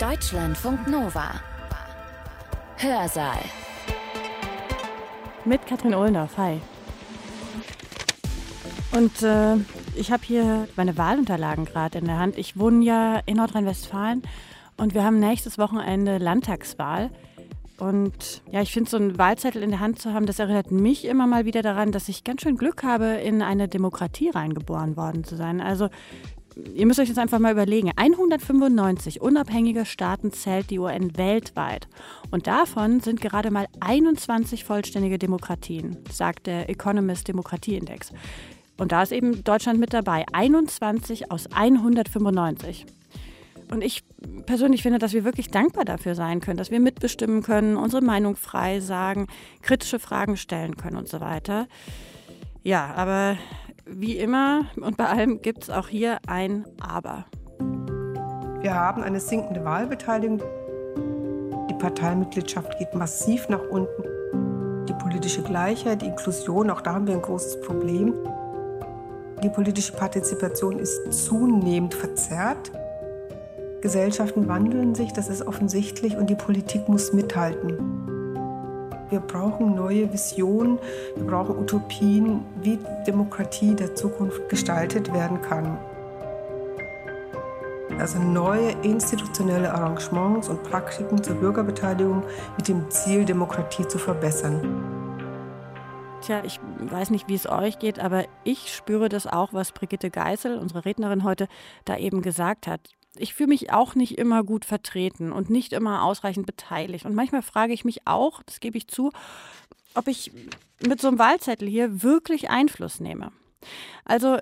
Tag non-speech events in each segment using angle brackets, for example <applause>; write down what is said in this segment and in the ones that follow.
Deutschlandfunk Nova. Hörsaal. Mit Katrin Ohlendorf. Hi. Und äh, ich habe hier meine Wahlunterlagen gerade in der Hand. Ich wohne ja in Nordrhein-Westfalen und wir haben nächstes Wochenende Landtagswahl. Und ja, ich finde, so einen Wahlzettel in der Hand zu haben, das erinnert mich immer mal wieder daran, dass ich ganz schön Glück habe, in eine Demokratie reingeboren worden zu sein. Also ihr müsst euch das einfach mal überlegen. 195 unabhängige Staaten zählt die UN weltweit. Und davon sind gerade mal 21 vollständige Demokratien, sagt der Economist Demokratieindex. Und da ist eben Deutschland mit dabei. 21 aus 195. Und ich persönlich finde, dass wir wirklich dankbar dafür sein können, dass wir mitbestimmen können, unsere Meinung frei sagen, kritische Fragen stellen können und so weiter. Ja, aber wie immer und bei allem gibt es auch hier ein Aber. Wir haben eine sinkende Wahlbeteiligung. Die Parteimitgliedschaft geht massiv nach unten. Die politische Gleichheit, die Inklusion, auch da haben wir ein großes Problem. Die politische Partizipation ist zunehmend verzerrt. Gesellschaften wandeln sich, das ist offensichtlich, und die Politik muss mithalten. Wir brauchen neue Visionen, wir brauchen Utopien, wie Demokratie der Zukunft gestaltet werden kann. Also neue institutionelle Arrangements und Praktiken zur Bürgerbeteiligung mit dem Ziel, Demokratie zu verbessern. Tja, ich weiß nicht, wie es euch geht, aber ich spüre das auch, was Brigitte Geißel, unsere Rednerin heute, da eben gesagt hat ich fühle mich auch nicht immer gut vertreten und nicht immer ausreichend beteiligt. Und manchmal frage ich mich auch, das gebe ich zu, ob ich mit so einem Wahlzettel hier wirklich Einfluss nehme. Also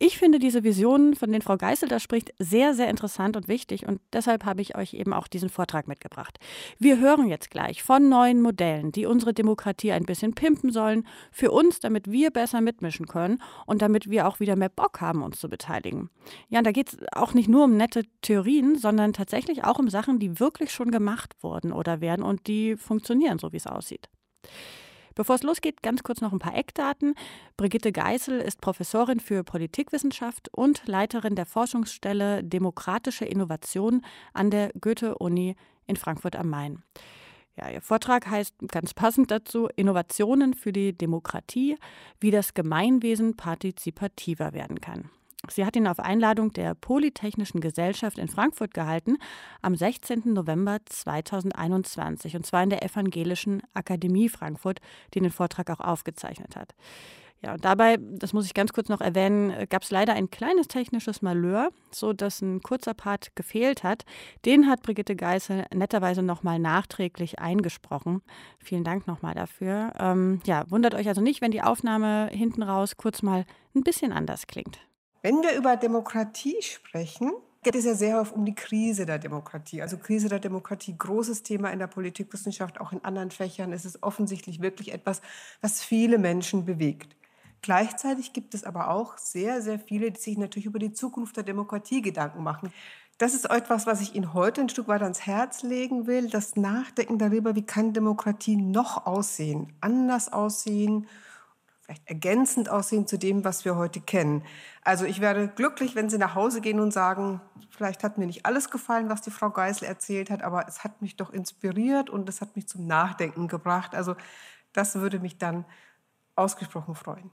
ich finde diese Visionen, von denen Frau Geißel da spricht, sehr, sehr interessant und wichtig und deshalb habe ich euch eben auch diesen Vortrag mitgebracht. Wir hören jetzt gleich von neuen Modellen, die unsere Demokratie ein bisschen pimpen sollen, für uns, damit wir besser mitmischen können und damit wir auch wieder mehr Bock haben, uns zu beteiligen. Ja, und da geht es auch nicht nur um nette Theorien, sondern tatsächlich auch um Sachen, die wirklich schon gemacht wurden oder werden und die funktionieren, so wie es aussieht. Bevor es losgeht, ganz kurz noch ein paar Eckdaten. Brigitte Geißel ist Professorin für Politikwissenschaft und Leiterin der Forschungsstelle Demokratische Innovation an der Goethe-Uni in Frankfurt am Main. Ja, ihr Vortrag heißt ganz passend dazu Innovationen für die Demokratie, wie das Gemeinwesen partizipativer werden kann. Sie hat ihn auf Einladung der Polytechnischen Gesellschaft in Frankfurt gehalten am 16. November 2021 und zwar in der Evangelischen Akademie Frankfurt, die den Vortrag auch aufgezeichnet hat. Ja, und dabei, das muss ich ganz kurz noch erwähnen, gab es leider ein kleines technisches Malheur, so dass ein kurzer Part gefehlt hat. Den hat Brigitte Geißel netterweise nochmal nachträglich eingesprochen. Vielen Dank nochmal dafür. Ähm, ja, wundert euch also nicht, wenn die Aufnahme hinten raus kurz mal ein bisschen anders klingt. Wenn wir über Demokratie sprechen, geht es ja sehr oft um die Krise der Demokratie. Also Krise der Demokratie, großes Thema in der Politikwissenschaft, auch in anderen Fächern. Es ist offensichtlich wirklich etwas, was viele Menschen bewegt. Gleichzeitig gibt es aber auch sehr, sehr viele, die sich natürlich über die Zukunft der Demokratie Gedanken machen. Das ist etwas, was ich Ihnen heute ein Stück weit ans Herz legen will, das Nachdenken darüber, wie kann Demokratie noch aussehen, anders aussehen vielleicht ergänzend aussehen zu dem, was wir heute kennen. Also ich werde glücklich, wenn Sie nach Hause gehen und sagen, vielleicht hat mir nicht alles gefallen, was die Frau Geisel erzählt hat, aber es hat mich doch inspiriert und es hat mich zum Nachdenken gebracht. Also das würde mich dann ausgesprochen freuen.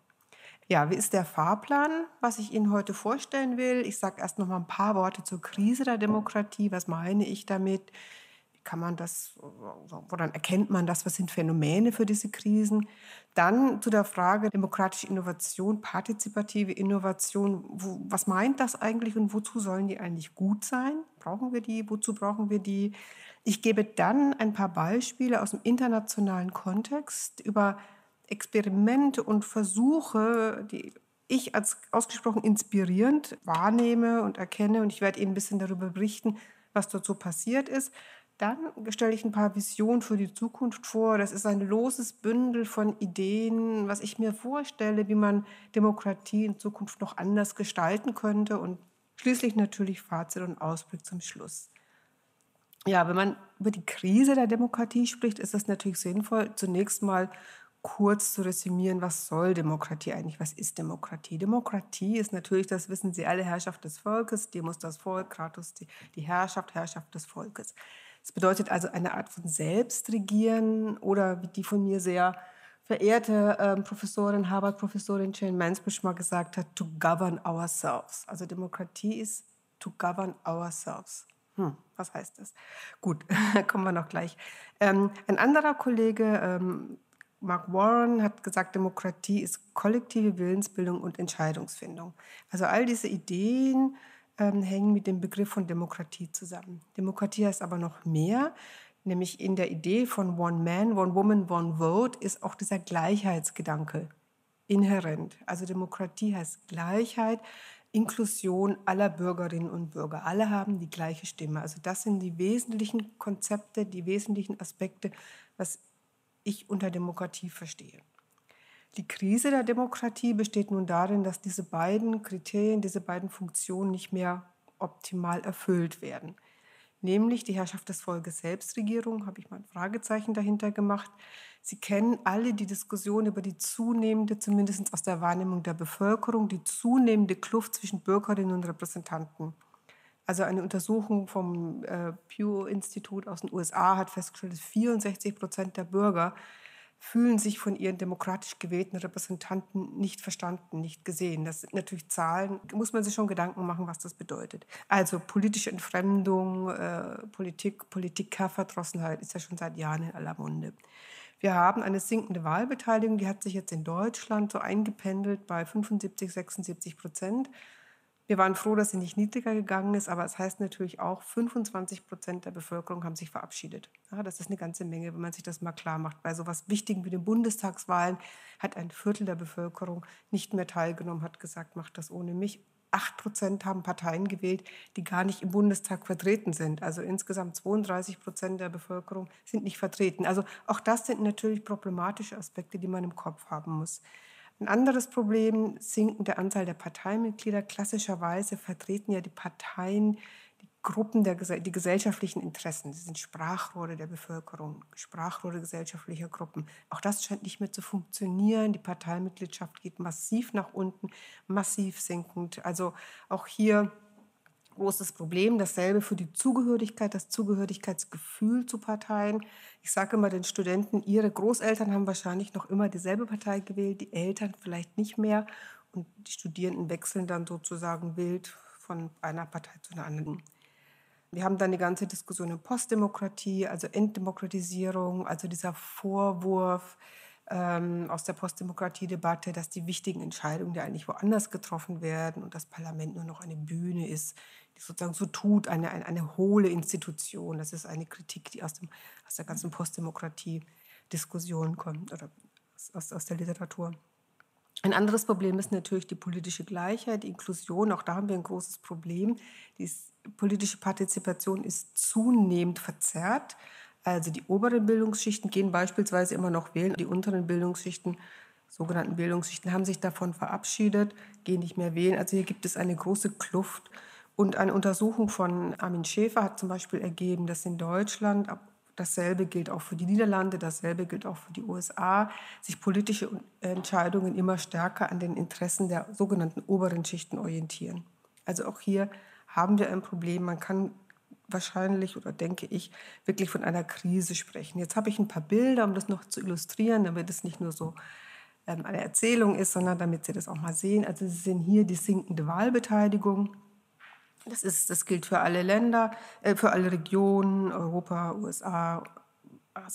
Ja, wie ist der Fahrplan, was ich Ihnen heute vorstellen will? Ich sage erst noch mal ein paar Worte zur Krise der Demokratie. Was meine ich damit? Kann man das, woran erkennt man das, was sind Phänomene für diese Krisen? Dann zu der Frage demokratische Innovation, partizipative Innovation, wo, was meint das eigentlich und wozu sollen die eigentlich gut sein? Brauchen wir die? Wozu brauchen wir die? Ich gebe dann ein paar Beispiele aus dem internationalen Kontext über Experimente und Versuche, die ich als ausgesprochen inspirierend wahrnehme und erkenne. Und ich werde Ihnen ein bisschen darüber berichten, was dort so passiert ist. Dann stelle ich ein paar Visionen für die Zukunft vor. Das ist ein loses Bündel von Ideen, was ich mir vorstelle, wie man Demokratie in Zukunft noch anders gestalten könnte. Und schließlich natürlich Fazit und Ausblick zum Schluss. Ja, wenn man über die Krise der Demokratie spricht, ist es natürlich sinnvoll, zunächst mal kurz zu resümieren, was soll Demokratie eigentlich? Was ist Demokratie? Demokratie ist natürlich, das wissen Sie alle, Herrschaft des Volkes, Demos das Volk, Kratos die, die Herrschaft, Herrschaft des Volkes. Es bedeutet also eine Art von Selbstregieren oder wie die von mir sehr verehrte ähm, Professorin, Harvard-Professorin Jane Mansbridge mal gesagt hat, to govern ourselves. Also Demokratie ist to govern ourselves. Hm, was heißt das? Gut, <laughs> kommen wir noch gleich. Ähm, ein anderer Kollege, ähm, Mark Warren, hat gesagt, Demokratie ist kollektive Willensbildung und Entscheidungsfindung. Also all diese Ideen, ähm, hängen mit dem Begriff von Demokratie zusammen. Demokratie heißt aber noch mehr, nämlich in der Idee von One Man, One Woman, One Vote ist auch dieser Gleichheitsgedanke inhärent. Also Demokratie heißt Gleichheit, Inklusion aller Bürgerinnen und Bürger. Alle haben die gleiche Stimme. Also das sind die wesentlichen Konzepte, die wesentlichen Aspekte, was ich unter Demokratie verstehe. Die Krise der Demokratie besteht nun darin, dass diese beiden Kriterien, diese beiden Funktionen nicht mehr optimal erfüllt werden. Nämlich die Herrschaft des Volkes Selbstregierung, habe ich mal ein Fragezeichen dahinter gemacht. Sie kennen alle die Diskussion über die zunehmende, zumindest aus der Wahrnehmung der Bevölkerung, die zunehmende Kluft zwischen Bürgerinnen und Repräsentanten. Also eine Untersuchung vom äh, Pew-Institut aus den USA hat festgestellt, dass 64 Prozent der Bürger fühlen sich von ihren demokratisch gewählten Repräsentanten nicht verstanden, nicht gesehen. Das sind natürlich Zahlen, muss man sich schon Gedanken machen, was das bedeutet. Also politische Entfremdung, äh, Politik, Politikerverdrossenheit ist ja schon seit Jahren in aller Munde. Wir haben eine sinkende Wahlbeteiligung, die hat sich jetzt in Deutschland so eingependelt bei 75, 76 Prozent. Wir waren froh, dass sie nicht niedriger gegangen ist, aber es heißt natürlich auch, 25 Prozent der Bevölkerung haben sich verabschiedet. Ja, das ist eine ganze Menge, wenn man sich das mal klar macht. Bei so etwas Wichtigem wie den Bundestagswahlen hat ein Viertel der Bevölkerung nicht mehr teilgenommen, hat gesagt, macht das ohne mich. Acht Prozent haben Parteien gewählt, die gar nicht im Bundestag vertreten sind. Also insgesamt 32 Prozent der Bevölkerung sind nicht vertreten. Also auch das sind natürlich problematische Aspekte, die man im Kopf haben muss. Ein anderes Problem, sinkende Anzahl der Parteimitglieder. Klassischerweise vertreten ja die Parteien die Gruppen, der, die gesellschaftlichen Interessen. Sie sind Sprachrohre der Bevölkerung, Sprachrohre gesellschaftlicher Gruppen. Auch das scheint nicht mehr zu funktionieren. Die Parteimitgliedschaft geht massiv nach unten, massiv sinkend. Also auch hier großes Problem. Dasselbe für die Zugehörigkeit, das Zugehörigkeitsgefühl zu Parteien. Ich sage immer den Studenten, ihre Großeltern haben wahrscheinlich noch immer dieselbe Partei gewählt, die Eltern vielleicht nicht mehr. Und die Studierenden wechseln dann sozusagen wild von einer Partei zu einer anderen. Wir haben dann die ganze Diskussion in Postdemokratie, also Entdemokratisierung, also dieser Vorwurf, ähm, aus der Postdemokratie-Debatte, dass die wichtigen Entscheidungen ja eigentlich woanders getroffen werden und das Parlament nur noch eine Bühne ist, die sozusagen so tut, eine, eine, eine hohle Institution. Das ist eine Kritik, die aus, dem, aus der ganzen Postdemokratie-Diskussion kommt oder aus, aus der Literatur. Ein anderes Problem ist natürlich die politische Gleichheit, die Inklusion. Auch da haben wir ein großes Problem. Die politische Partizipation ist zunehmend verzerrt. Also die oberen Bildungsschichten gehen beispielsweise immer noch wählen. Die unteren Bildungsschichten, sogenannten Bildungsschichten, haben sich davon verabschiedet, gehen nicht mehr wählen. Also hier gibt es eine große Kluft. Und eine Untersuchung von Armin Schäfer hat zum Beispiel ergeben, dass in Deutschland, dasselbe gilt auch für die Niederlande, dasselbe gilt auch für die USA, sich politische Entscheidungen immer stärker an den Interessen der sogenannten oberen Schichten orientieren. Also auch hier haben wir ein Problem. Man kann wahrscheinlich oder denke ich wirklich von einer Krise sprechen. Jetzt habe ich ein paar Bilder, um das noch zu illustrieren, damit es nicht nur so ähm, eine Erzählung ist, sondern damit Sie das auch mal sehen. Also Sie sehen hier die sinkende Wahlbeteiligung. Das, ist, das gilt für alle Länder, äh, für alle Regionen, Europa, USA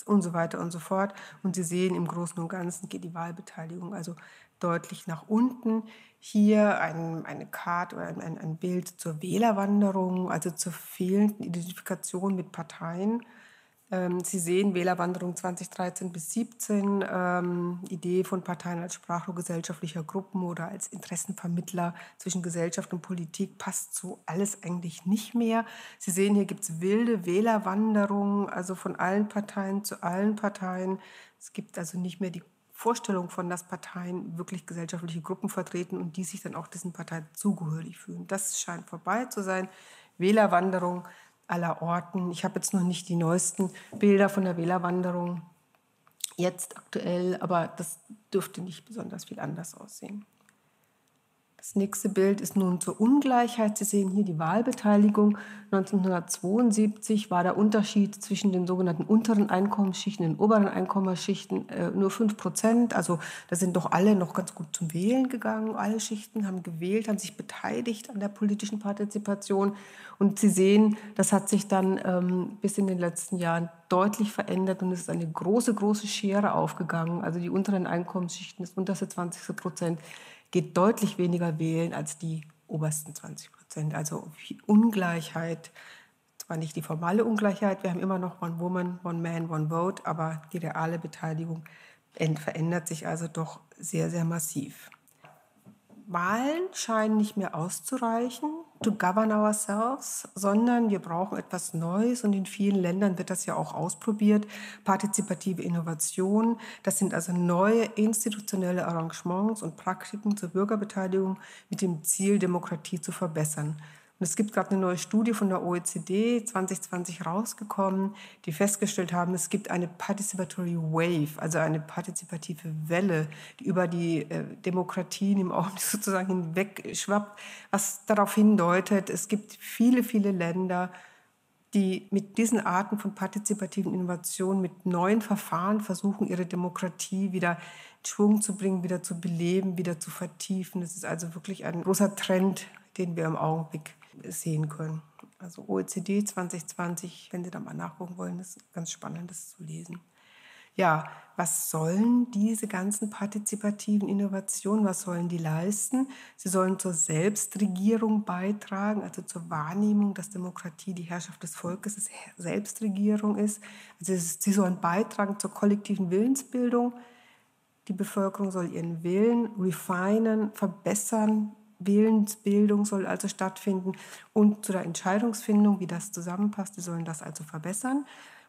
und so weiter und so fort. Und Sie sehen, im Großen und Ganzen geht die Wahlbeteiligung also deutlich nach unten. Hier ein, eine Karte oder ein, ein Bild zur Wählerwanderung, also zur fehlenden Identifikation mit Parteien. Ähm, Sie sehen Wählerwanderung 2013 bis 2017, ähm, Idee von Parteien als Sprachrohr gesellschaftlicher Gruppen oder als Interessenvermittler zwischen Gesellschaft und Politik passt so alles eigentlich nicht mehr. Sie sehen, hier gibt es wilde Wählerwanderung, also von allen Parteien zu allen Parteien. Es gibt also nicht mehr die Vorstellung von, dass Parteien wirklich gesellschaftliche Gruppen vertreten und die sich dann auch diesen Parteien zugehörig fühlen. Das scheint vorbei zu sein. Wählerwanderung aller Orten. Ich habe jetzt noch nicht die neuesten Bilder von der Wählerwanderung jetzt aktuell, aber das dürfte nicht besonders viel anders aussehen. Das nächste Bild ist nun zur Ungleichheit. Sie sehen hier die Wahlbeteiligung. 1972 war der Unterschied zwischen den sogenannten unteren Einkommensschichten und den oberen Einkommensschichten äh, nur 5 Prozent. Also da sind doch alle noch ganz gut zum Wählen gegangen. Alle Schichten haben gewählt, haben sich beteiligt an der politischen Partizipation. Und Sie sehen, das hat sich dann ähm, bis in den letzten Jahren deutlich verändert und es ist eine große, große Schere aufgegangen. Also die unteren Einkommensschichten, das unterste 20 Prozent, geht deutlich weniger wählen als die obersten 20 Prozent. Also Ungleichheit, zwar nicht die formale Ungleichheit, wir haben immer noch One Woman, One Man, One Vote, aber die reale Beteiligung verändert sich also doch sehr, sehr massiv. Wahlen scheinen nicht mehr auszureichen to govern ourselves, sondern wir brauchen etwas Neues und in vielen Ländern wird das ja auch ausprobiert. Partizipative Innovation, das sind also neue institutionelle Arrangements und Praktiken zur Bürgerbeteiligung mit dem Ziel, Demokratie zu verbessern. Und es gibt gerade eine neue Studie von der OECD 2020 rausgekommen, die festgestellt haben, es gibt eine Participatory Wave, also eine partizipative Welle, die über die äh, Demokratien im Augenblick <laughs> sozusagen hinweg schwappt, was darauf hindeutet, es gibt viele, viele Länder, die mit diesen Arten von partizipativen Innovationen, mit neuen Verfahren versuchen, ihre Demokratie wieder in Schwung zu bringen, wieder zu beleben, wieder zu vertiefen. Das ist also wirklich ein großer Trend, den wir im Augenblick sehen können. Also OECD 2020, wenn Sie da mal nachgucken wollen, ist ganz spannend, das zu lesen. Ja, was sollen diese ganzen partizipativen Innovationen, was sollen die leisten? Sie sollen zur Selbstregierung beitragen, also zur Wahrnehmung, dass Demokratie die Herrschaft des Volkes ist, Selbstregierung ist. Also sie sollen beitragen zur kollektiven Willensbildung. Die Bevölkerung soll ihren Willen refinen, verbessern, Willensbildung soll also stattfinden und zu der Entscheidungsfindung, wie das zusammenpasst. Sie sollen das also verbessern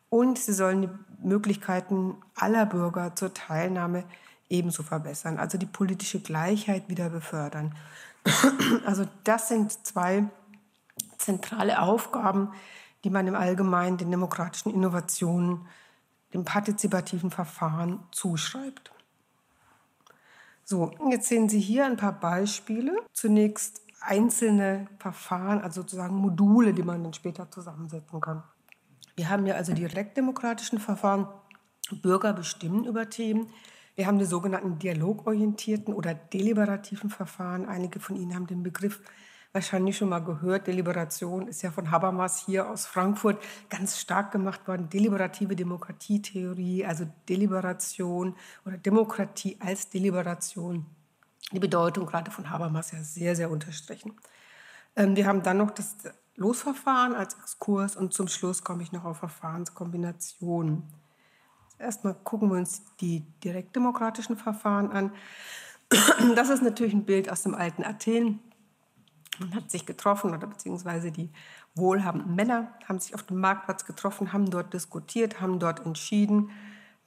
und sie sollen die Möglichkeiten aller Bürger zur Teilnahme ebenso verbessern, also die politische Gleichheit wieder befördern. <clears throat> Also das sind zwei zentrale Aufgaben, die man im Allgemeinen den demokratischen Innovationen, dem partizipativen Verfahren zuschreibt. So, jetzt sehen Sie hier ein paar Beispiele. Zunächst einzelne Verfahren, also sozusagen Module, die man dann später zusammensetzen kann. Wir haben ja also die direktdemokratischen Verfahren, Bürger bestimmen über Themen. Wir haben die sogenannten dialogorientierten oder deliberativen Verfahren. Einige von Ihnen haben den Begriff wahrscheinlich schon mal gehört. Deliberation ist ja von Habermas hier aus Frankfurt ganz stark gemacht worden. Deliberative Demokratietheorie, also Deliberation oder Demokratie als Deliberation. Die Bedeutung gerade von Habermas ja sehr, sehr unterstrichen. Ähm, wir haben dann noch das Losverfahren als Exkurs und zum Schluss komme ich noch auf Verfahrenskombinationen. Erstmal gucken wir uns die direktdemokratischen Verfahren an. Das ist natürlich ein Bild aus dem alten Athen. Man hat sich getroffen oder beziehungsweise die wohlhabenden Männer haben sich auf dem Marktplatz getroffen, haben dort diskutiert, haben dort entschieden.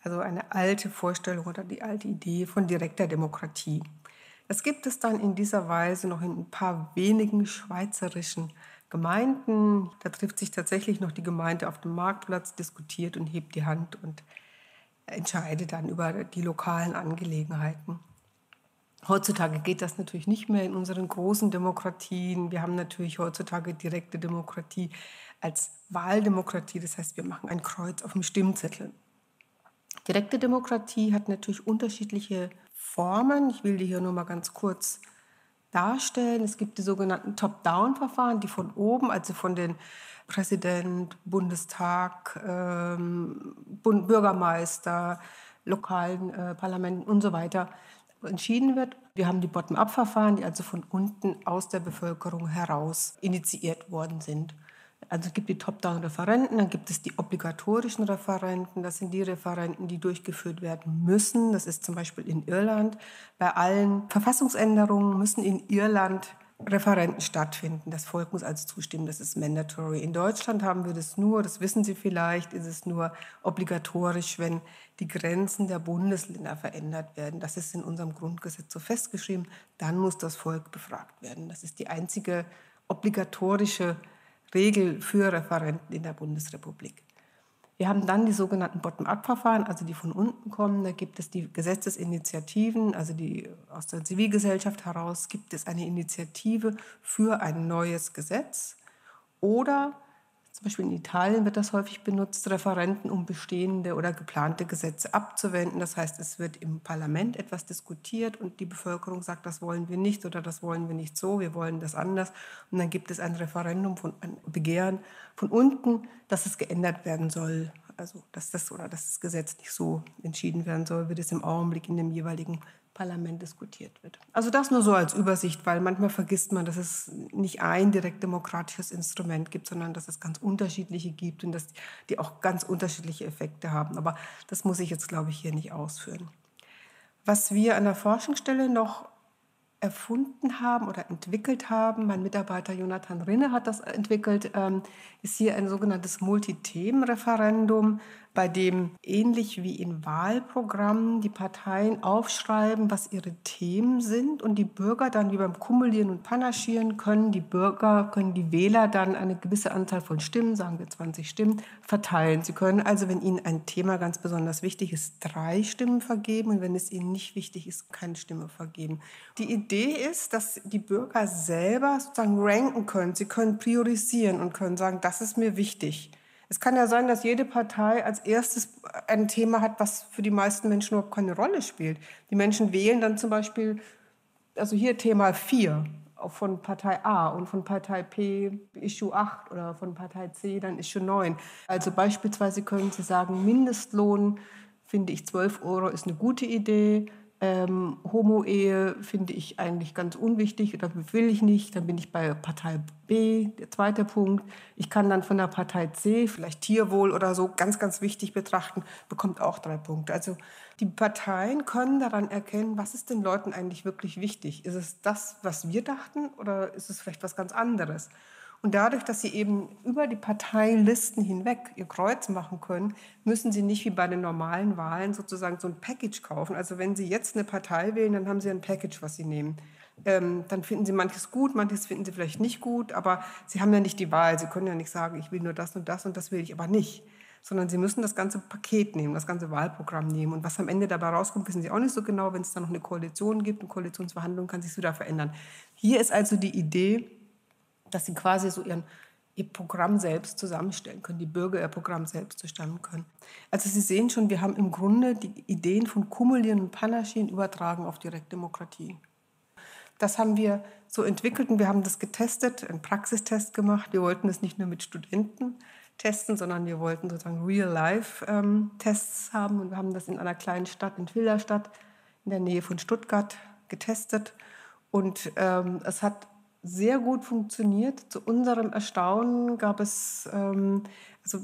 Also eine alte Vorstellung oder die alte Idee von direkter Demokratie. Das gibt es dann in dieser Weise noch in ein paar wenigen schweizerischen Gemeinden. Da trifft sich tatsächlich noch die Gemeinde auf dem Marktplatz, diskutiert und hebt die Hand und entscheidet dann über die lokalen Angelegenheiten. Heutzutage geht das natürlich nicht mehr in unseren großen Demokratien. Wir haben natürlich heutzutage direkte Demokratie als Wahldemokratie. Das heißt, wir machen ein Kreuz auf dem Stimmzettel. Direkte Demokratie hat natürlich unterschiedliche Formen. Ich will die hier nur mal ganz kurz darstellen. Es gibt die sogenannten Top-Down-Verfahren, die von oben, also von den Präsident, Bundestag, ähm, Bürgermeister, lokalen äh, Parlamenten und so weiter entschieden wird. Wir haben die Bottom-up-Verfahren, die also von unten aus der Bevölkerung heraus initiiert worden sind. Also es gibt die Top-Down-Referenten, dann gibt es die obligatorischen Referenten. Das sind die Referenten, die durchgeführt werden müssen. Das ist zum Beispiel in Irland. Bei allen Verfassungsänderungen müssen in Irland Referenten stattfinden. Das Volk muss also zustimmen, das ist mandatory. In Deutschland haben wir das nur, das wissen Sie vielleicht, ist es nur obligatorisch, wenn die Grenzen der Bundesländer verändert werden. Das ist in unserem Grundgesetz so festgeschrieben. Dann muss das Volk befragt werden. Das ist die einzige obligatorische Regel für Referenten in der Bundesrepublik. Wir haben dann die sogenannten Bottom-up-Verfahren, also die von unten kommen. Da gibt es die Gesetzesinitiativen, also die aus der Zivilgesellschaft heraus gibt es eine Initiative für ein neues Gesetz. Oder Beispiel in Italien wird das häufig benutzt, Referenten, um bestehende oder geplante Gesetze abzuwenden. Das heißt, es wird im Parlament etwas diskutiert und die Bevölkerung sagt, das wollen wir nicht oder das wollen wir nicht so, wir wollen das anders. Und dann gibt es ein Referendum, von, ein Begehren von unten, dass es geändert werden soll. Also dass das oder dass das Gesetz nicht so entschieden werden soll, wie es im Augenblick in dem jeweiligen Parlament diskutiert wird. Also das nur so als Übersicht, weil manchmal vergisst man, dass es nicht ein direkt demokratisches Instrument gibt, sondern dass es ganz unterschiedliche gibt und dass die auch ganz unterschiedliche Effekte haben. Aber das muss ich jetzt, glaube ich, hier nicht ausführen. Was wir an der Forschungsstelle noch erfunden haben oder entwickelt haben, mein Mitarbeiter Jonathan Rinne hat das entwickelt, ähm, ist hier ein sogenanntes Multithemenreferendum, bei dem ähnlich wie in Wahlprogrammen die Parteien aufschreiben, was ihre Themen sind und die Bürger dann wie beim Kumulieren und Panaschieren können die Bürger, können die Wähler dann eine gewisse Anzahl von Stimmen, sagen wir 20 Stimmen, verteilen. Sie können also, wenn ihnen ein Thema ganz besonders wichtig ist, drei Stimmen vergeben und wenn es ihnen nicht wichtig ist, keine Stimme vergeben. Die Idee ist, dass die Bürger selber sozusagen ranken können. Sie können priorisieren und können sagen, das ist mir wichtig. Es kann ja sein, dass jede Partei als erstes ein Thema hat, was für die meisten Menschen überhaupt keine Rolle spielt. Die Menschen wählen dann zum Beispiel, also hier Thema 4 von Partei A und von Partei P Issue 8 oder von Partei C dann Issue 9. Also beispielsweise können Sie sagen, Mindestlohn finde ich 12 Euro ist eine gute Idee, ähm, Homo-Ehe finde ich eigentlich ganz unwichtig oder will ich nicht. Dann bin ich bei Partei B, der zweite Punkt. Ich kann dann von der Partei C vielleicht Tierwohl oder so ganz, ganz wichtig betrachten, bekommt auch drei Punkte. Also die Parteien können daran erkennen, was ist den Leuten eigentlich wirklich wichtig. Ist es das, was wir dachten oder ist es vielleicht was ganz anderes? Und dadurch, dass sie eben über die Parteilisten hinweg ihr Kreuz machen können, müssen sie nicht wie bei den normalen Wahlen sozusagen so ein Package kaufen. Also wenn sie jetzt eine Partei wählen, dann haben sie ein Package, was sie nehmen. Ähm, dann finden sie manches gut, manches finden sie vielleicht nicht gut, aber sie haben ja nicht die Wahl. Sie können ja nicht sagen, ich will nur das und das und das will ich aber nicht. Sondern sie müssen das ganze Paket nehmen, das ganze Wahlprogramm nehmen. Und was am Ende dabei rauskommt, wissen sie auch nicht so genau. Wenn es dann noch eine Koalition gibt, eine Koalitionsverhandlung, kann sich wieder verändern. Hier ist also die Idee, dass sie quasi so ihren, ihr Programm selbst zusammenstellen können, die Bürger ihr Programm selbst zustellen können. Also Sie sehen schon, wir haben im Grunde die Ideen von Kumulieren und Panaschieren übertragen auf Direktdemokratie. Das haben wir so entwickelt und wir haben das getestet, einen Praxistest gemacht. Wir wollten es nicht nur mit Studenten testen, sondern wir wollten sozusagen Real-Life-Tests haben und wir haben das in einer kleinen Stadt, in Wilderstadt, in der Nähe von Stuttgart getestet und ähm, es hat sehr gut funktioniert. Zu unserem Erstaunen gab es, ähm, also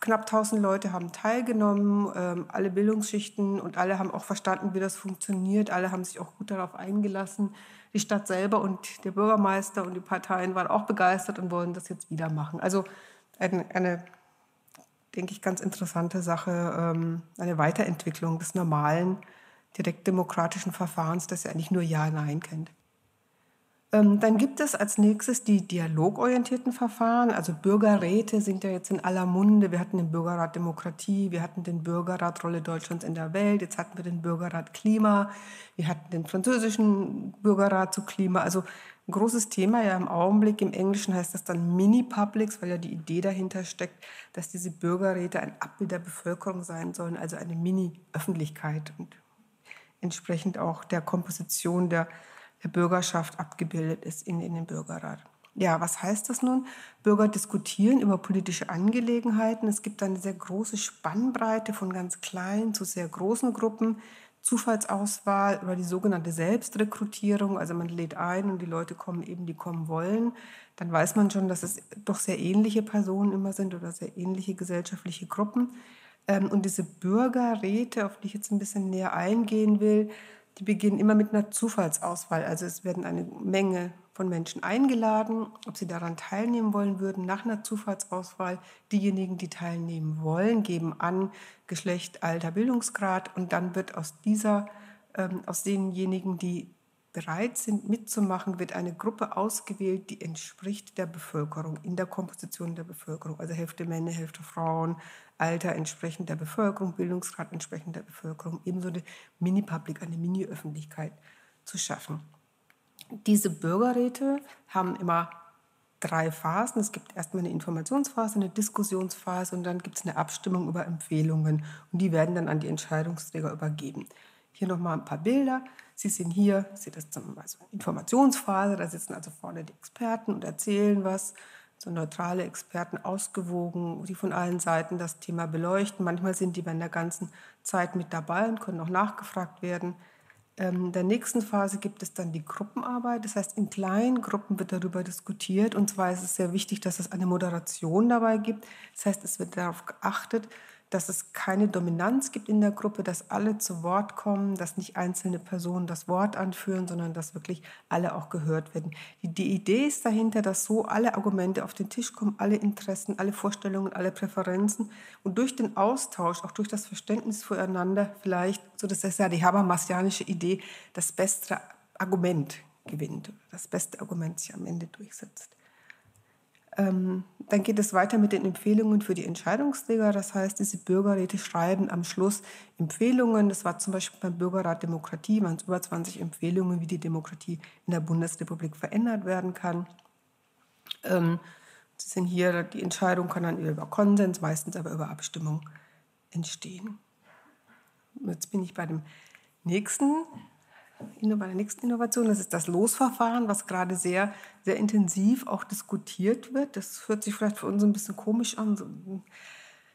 knapp 1000 Leute haben teilgenommen, ähm, alle Bildungsschichten und alle haben auch verstanden, wie das funktioniert. Alle haben sich auch gut darauf eingelassen. Die Stadt selber und der Bürgermeister und die Parteien waren auch begeistert und wollen das jetzt wieder machen. Also eine, eine denke ich, ganz interessante Sache, ähm, eine Weiterentwicklung des normalen direktdemokratischen Verfahrens, das ja eigentlich nur Ja-Nein kennt. Ähm, dann gibt es als nächstes die dialogorientierten Verfahren. Also Bürgerräte sind ja jetzt in aller Munde. Wir hatten den Bürgerrat Demokratie, wir hatten den Bürgerrat Rolle Deutschlands in der Welt, jetzt hatten wir den Bürgerrat Klima, wir hatten den französischen Bürgerrat zu Klima. Also ein großes Thema ja im Augenblick. Im Englischen heißt das dann Mini-Publics, weil ja die Idee dahinter steckt, dass diese Bürgerräte ein Abbild der Bevölkerung sein sollen, also eine Mini-Öffentlichkeit und entsprechend auch der Komposition der der Bürgerschaft abgebildet ist in, in den Bürgerrat. Ja, was heißt das nun? Bürger diskutieren über politische Angelegenheiten. Es gibt eine sehr große Spannbreite von ganz kleinen zu sehr großen Gruppen. Zufallsauswahl über die sogenannte Selbstrekrutierung. Also man lädt ein und die Leute kommen eben, die kommen wollen. Dann weiß man schon, dass es doch sehr ähnliche Personen immer sind oder sehr ähnliche gesellschaftliche Gruppen. Ähm, und diese Bürgerräte, auf die ich jetzt ein bisschen näher eingehen will, die beginnen immer mit einer Zufallsauswahl. Also es werden eine Menge von Menschen eingeladen, ob sie daran teilnehmen wollen würden, nach einer Zufallsauswahl. Diejenigen, die teilnehmen wollen, geben an Geschlecht, Alter, Bildungsgrad und dann wird aus dieser, ähm, aus denjenigen, die bereit sind mitzumachen, wird eine Gruppe ausgewählt, die entspricht der Bevölkerung, in der Komposition der Bevölkerung. Also Hälfte Männer, Hälfte Frauen, Alter entsprechend der Bevölkerung, Bildungsgrad entsprechend der Bevölkerung, ebenso eine Mini-Public, eine Mini-Öffentlichkeit zu schaffen. Diese Bürgerräte haben immer drei Phasen. Es gibt erstmal eine Informationsphase, eine Diskussionsphase und dann gibt es eine Abstimmung über Empfehlungen und die werden dann an die Entscheidungsträger übergeben. Hier nochmal ein paar Bilder. Sie sehen hier, Sie das zum also Informationsphase, da sitzen also vorne die Experten und erzählen was, so neutrale Experten, ausgewogen, die von allen Seiten das Thema beleuchten. Manchmal sind die bei der ganzen Zeit mit dabei und können auch nachgefragt werden. Ähm, in der nächsten Phase gibt es dann die Gruppenarbeit. Das heißt, in kleinen Gruppen wird darüber diskutiert. Und zwar ist es sehr wichtig, dass es eine Moderation dabei gibt. Das heißt, es wird darauf geachtet, dass es keine Dominanz gibt in der Gruppe, dass alle zu Wort kommen, dass nicht einzelne Personen das Wort anführen, sondern dass wirklich alle auch gehört werden. Die, die Idee ist dahinter, dass so alle Argumente auf den Tisch kommen, alle Interessen, alle Vorstellungen, alle Präferenzen und durch den Austausch, auch durch das Verständnis voreinander vielleicht, so das ist ja die Habermasianische Idee, das beste Argument gewinnt, das beste Argument sich am Ende durchsetzt. Ähm, dann geht es weiter mit den Empfehlungen für die Entscheidungsträger. Das heißt, diese Bürgerräte schreiben am Schluss Empfehlungen. Das war zum Beispiel beim Bürgerrat Demokratie, waren es über 20 Empfehlungen, wie die Demokratie in der Bundesrepublik verändert werden kann. Ähm, Sie sehen hier, die Entscheidung kann dann über Konsens, meistens aber über Abstimmung entstehen. Jetzt bin ich bei dem nächsten bei der nächsten Innovation. Das ist das Losverfahren, was gerade sehr, sehr intensiv auch diskutiert wird. Das hört sich vielleicht für uns ein bisschen komisch an.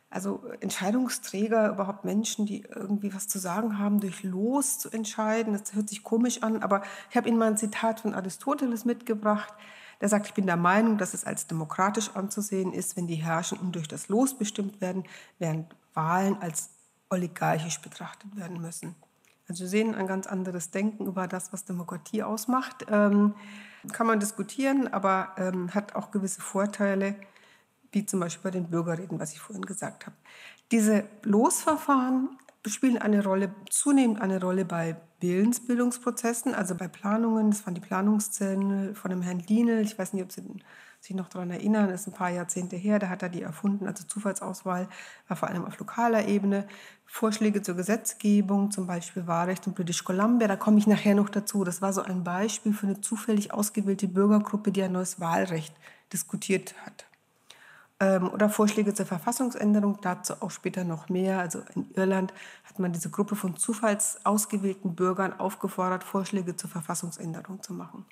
Also Entscheidungsträger, überhaupt Menschen, die irgendwie was zu sagen haben, durch Los zu entscheiden, das hört sich komisch an. Aber ich habe Ihnen mal ein Zitat von Aristoteles mitgebracht. Der sagt, ich bin der Meinung, dass es als demokratisch anzusehen ist, wenn die Herrschenden durch das Los bestimmt werden, während Wahlen als oligarchisch betrachtet werden müssen. Also wir sehen ein ganz anderes Denken über das, was Demokratie ausmacht. Ähm, kann man diskutieren, aber ähm, hat auch gewisse Vorteile, wie zum Beispiel bei den Bürgerräten, was ich vorhin gesagt habe. Diese Losverfahren spielen eine Rolle, zunehmend eine Rolle bei Willensbildungsprozessen, also bei Planungen. Das waren die Planungszellen von dem Herrn Lienel. Ich weiß nicht, ob Sie sich noch daran erinnern, ist ein paar Jahrzehnte her, da hat er die erfunden, also Zufallsauswahl war vor allem auf lokaler Ebene. Vorschläge zur Gesetzgebung, zum Beispiel Wahlrecht in British Columbia, da komme ich nachher noch dazu. Das war so ein Beispiel für eine zufällig ausgewählte Bürgergruppe, die ein neues Wahlrecht diskutiert hat. Ähm, oder Vorschläge zur Verfassungsänderung, dazu auch später noch mehr. Also in Irland hat man diese Gruppe von zufallsausgewählten Bürgern aufgefordert, Vorschläge zur Verfassungsänderung zu machen.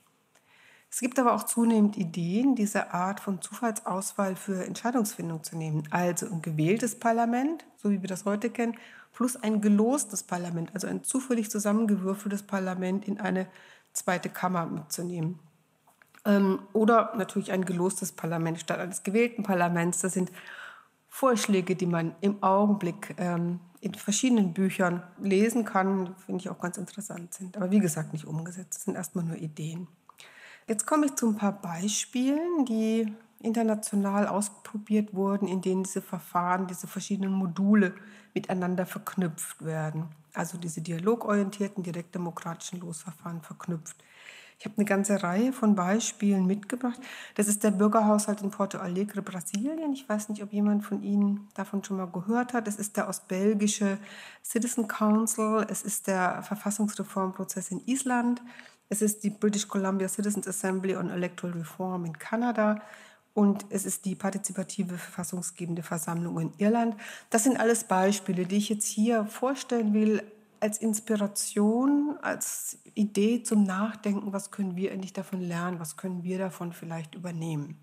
Es gibt aber auch zunehmend Ideen, diese Art von Zufallsauswahl für Entscheidungsfindung zu nehmen. Also ein gewähltes Parlament, so wie wir das heute kennen, plus ein gelostes Parlament, also ein zufällig zusammengewürfeltes Parlament in eine zweite Kammer mitzunehmen. Ähm, oder natürlich ein gelostes Parlament statt eines gewählten Parlaments. Das sind Vorschläge, die man im Augenblick ähm, in verschiedenen Büchern lesen kann, finde ich auch ganz interessant sind. Aber wie gesagt, nicht umgesetzt. Das sind erstmal nur Ideen. Jetzt komme ich zu ein paar Beispielen, die international ausprobiert wurden, in denen diese Verfahren, diese verschiedenen Module miteinander verknüpft werden. Also diese dialogorientierten, direktdemokratischen Losverfahren verknüpft. Ich habe eine ganze Reihe von Beispielen mitgebracht. Das ist der Bürgerhaushalt in Porto Alegre, Brasilien. Ich weiß nicht, ob jemand von Ihnen davon schon mal gehört hat. Es ist der ostbelgische Citizen Council. Es ist der Verfassungsreformprozess in Island. Es ist die British Columbia Citizens Assembly on Electoral Reform in Kanada und es ist die partizipative verfassungsgebende Versammlung in Irland. Das sind alles Beispiele, die ich jetzt hier vorstellen will als Inspiration, als Idee zum Nachdenken, was können wir endlich davon lernen, was können wir davon vielleicht übernehmen.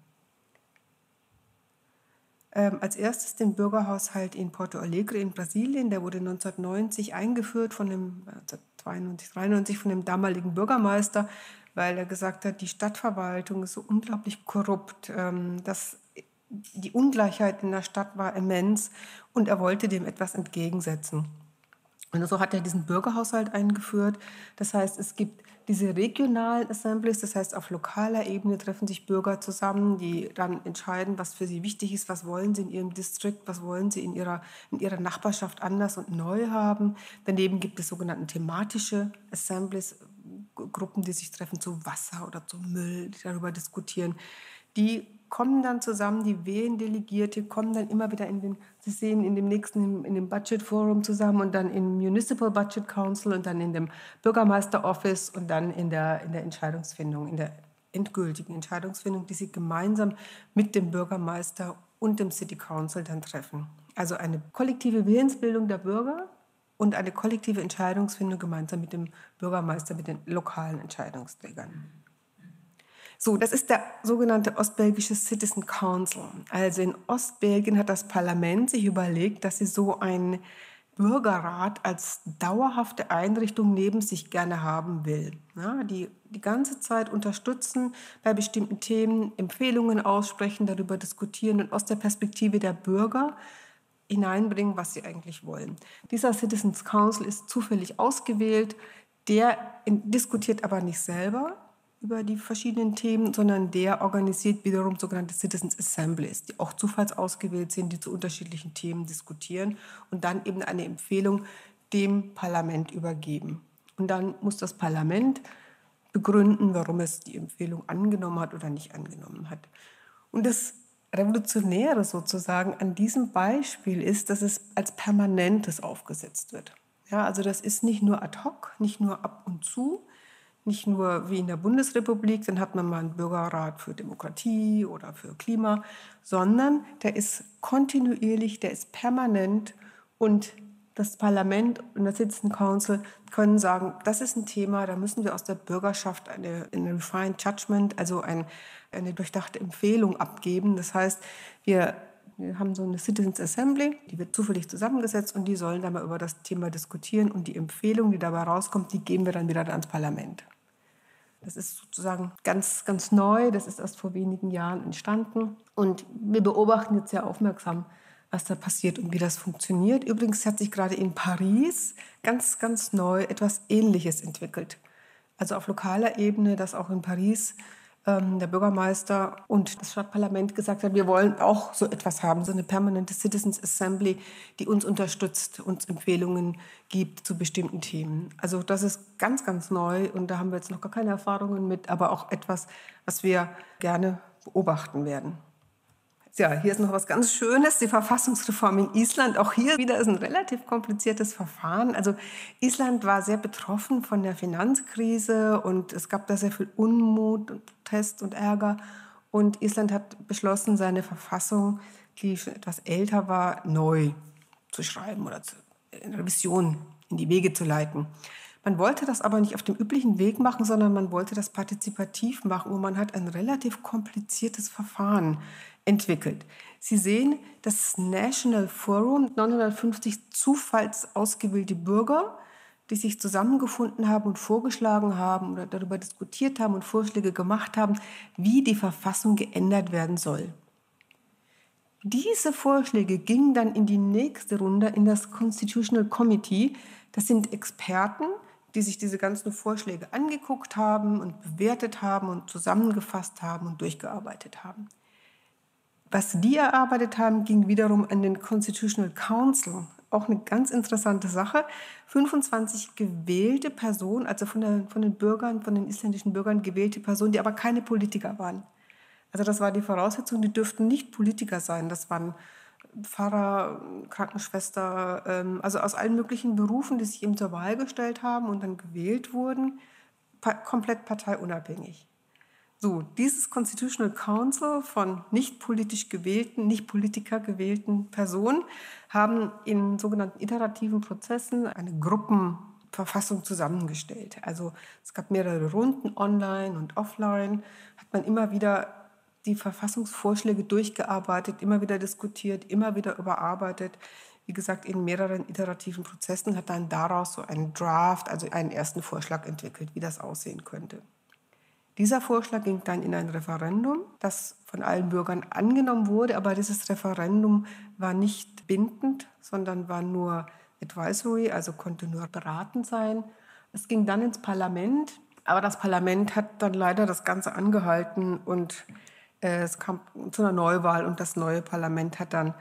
Ähm, als erstes den Bürgerhaushalt in Porto Alegre in Brasilien. Der wurde 1990 eingeführt von dem, 92, 93 von dem damaligen Bürgermeister, weil er gesagt hat, die Stadtverwaltung ist so unglaublich korrupt, ähm, dass die Ungleichheit in der Stadt war immens und er wollte dem etwas entgegensetzen. Und so hat er diesen Bürgerhaushalt eingeführt. Das heißt, es gibt diese regionalen Assemblies, das heißt, auf lokaler Ebene treffen sich Bürger zusammen, die dann entscheiden, was für sie wichtig ist, was wollen sie in ihrem Distrikt, was wollen sie in ihrer, in ihrer Nachbarschaft anders und neu haben. Daneben gibt es sogenannte thematische Assemblies, Gruppen, die sich treffen zu Wasser oder zu Müll, die darüber diskutieren. Die kommen dann zusammen, die wählen Delegierte, kommen dann immer wieder in den, Sie sehen in dem nächsten, in dem Budget Forum zusammen und dann im Municipal Budget Council und dann in dem Bürgermeister Office und dann in der, in der Entscheidungsfindung, in der endgültigen Entscheidungsfindung, die sie gemeinsam mit dem Bürgermeister und dem City Council dann treffen. Also eine kollektive Willensbildung der Bürger und eine kollektive Entscheidungsfindung gemeinsam mit dem Bürgermeister, mit den lokalen Entscheidungsträgern. So, das ist der sogenannte ostbelgische Citizen Council. Also in Ostbelgien hat das Parlament sich überlegt, dass sie so einen Bürgerrat als dauerhafte Einrichtung neben sich gerne haben will. Ja, die die ganze Zeit unterstützen bei bestimmten Themen, Empfehlungen aussprechen, darüber diskutieren und aus der Perspektive der Bürger hineinbringen, was sie eigentlich wollen. Dieser Citizens Council ist zufällig ausgewählt, der diskutiert aber nicht selber, über die verschiedenen Themen, sondern der organisiert wiederum sogenannte Citizens Assemblies, die auch zufallsausgewählt sind, die zu unterschiedlichen Themen diskutieren und dann eben eine Empfehlung dem Parlament übergeben. Und dann muss das Parlament begründen, warum es die Empfehlung angenommen hat oder nicht angenommen hat. Und das Revolutionäre sozusagen an diesem Beispiel ist, dass es als Permanentes aufgesetzt wird. Ja, also das ist nicht nur ad hoc, nicht nur ab und zu, nicht nur wie in der Bundesrepublik, dann hat man mal einen Bürgerrat für Demokratie oder für Klima, sondern der ist kontinuierlich, der ist permanent und das Parlament und der Citizen Council können sagen, das ist ein Thema, da müssen wir aus der Bürgerschaft eine, eine refined judgment, also ein, eine durchdachte Empfehlung abgeben. Das heißt, wir wir haben so eine Citizens Assembly, die wird zufällig zusammengesetzt und die sollen dann mal über das Thema diskutieren und die Empfehlung, die dabei rauskommt, die geben wir dann wieder ans Parlament. Das ist sozusagen ganz, ganz neu, das ist erst vor wenigen Jahren entstanden. Und wir beobachten jetzt sehr aufmerksam, was da passiert und wie das funktioniert. Übrigens hat sich gerade in Paris ganz, ganz neu etwas Ähnliches entwickelt. Also auf lokaler Ebene, dass auch in Paris ähm, der Bürgermeister und das Stadtparlament gesagt hat, wir wollen auch so etwas haben, so eine permanente Citizens Assembly, die uns unterstützt, uns Empfehlungen gibt zu bestimmten Themen. Also das ist ganz, ganz neu und da haben wir jetzt noch gar keine Erfahrungen mit, aber auch etwas, was wir gerne beobachten werden. Ja, hier ist noch was ganz Schönes, die Verfassungsreform in Island. Auch hier wieder ist ein relativ kompliziertes Verfahren. Also Island war sehr betroffen von der Finanzkrise und es gab da sehr viel Unmut und Protest und Ärger. Und Island hat beschlossen, seine Verfassung, die schon etwas älter war, neu zu schreiben oder in Revision in die Wege zu leiten. Man wollte das aber nicht auf dem üblichen Weg machen, sondern man wollte das partizipativ machen und man hat ein relativ kompliziertes Verfahren entwickelt. Sie sehen das National Forum, 950 zufallsausgewählte Bürger, die sich zusammengefunden haben und vorgeschlagen haben oder darüber diskutiert haben und Vorschläge gemacht haben, wie die Verfassung geändert werden soll. Diese Vorschläge gingen dann in die nächste Runde in das Constitutional Committee. Das sind Experten, die sich diese ganzen Vorschläge angeguckt haben und bewertet haben und zusammengefasst haben und durchgearbeitet haben. Was die erarbeitet haben, ging wiederum an den Constitutional Council. Auch eine ganz interessante Sache. 25 gewählte Personen, also von, der, von den Bürgern, von den isländischen Bürgern gewählte Personen, die aber keine Politiker waren. Also das war die Voraussetzung, die dürften nicht Politiker sein. Das waren Pfarrer, Krankenschwester, ähm, also aus allen möglichen Berufen, die sich eben zur Wahl gestellt haben und dann gewählt wurden, komplett parteiunabhängig. So, dieses Constitutional Council von nicht politisch gewählten, nicht Politiker gewählten Personen haben in sogenannten iterativen Prozessen eine Gruppenverfassung zusammengestellt. Also es gab mehrere Runden, online und offline, hat man immer wieder die Verfassungsvorschläge durchgearbeitet, immer wieder diskutiert, immer wieder überarbeitet. Wie gesagt, in mehreren iterativen Prozessen hat dann daraus so einen Draft, also einen ersten Vorschlag entwickelt, wie das aussehen könnte. Dieser Vorschlag ging dann in ein Referendum, das von allen Bürgern angenommen wurde, aber dieses Referendum war nicht bindend, sondern war nur Advisory, also konnte nur beratend sein. Es ging dann ins Parlament, aber das Parlament hat dann leider das Ganze angehalten und äh, es kam zu einer Neuwahl und das neue Parlament hat dann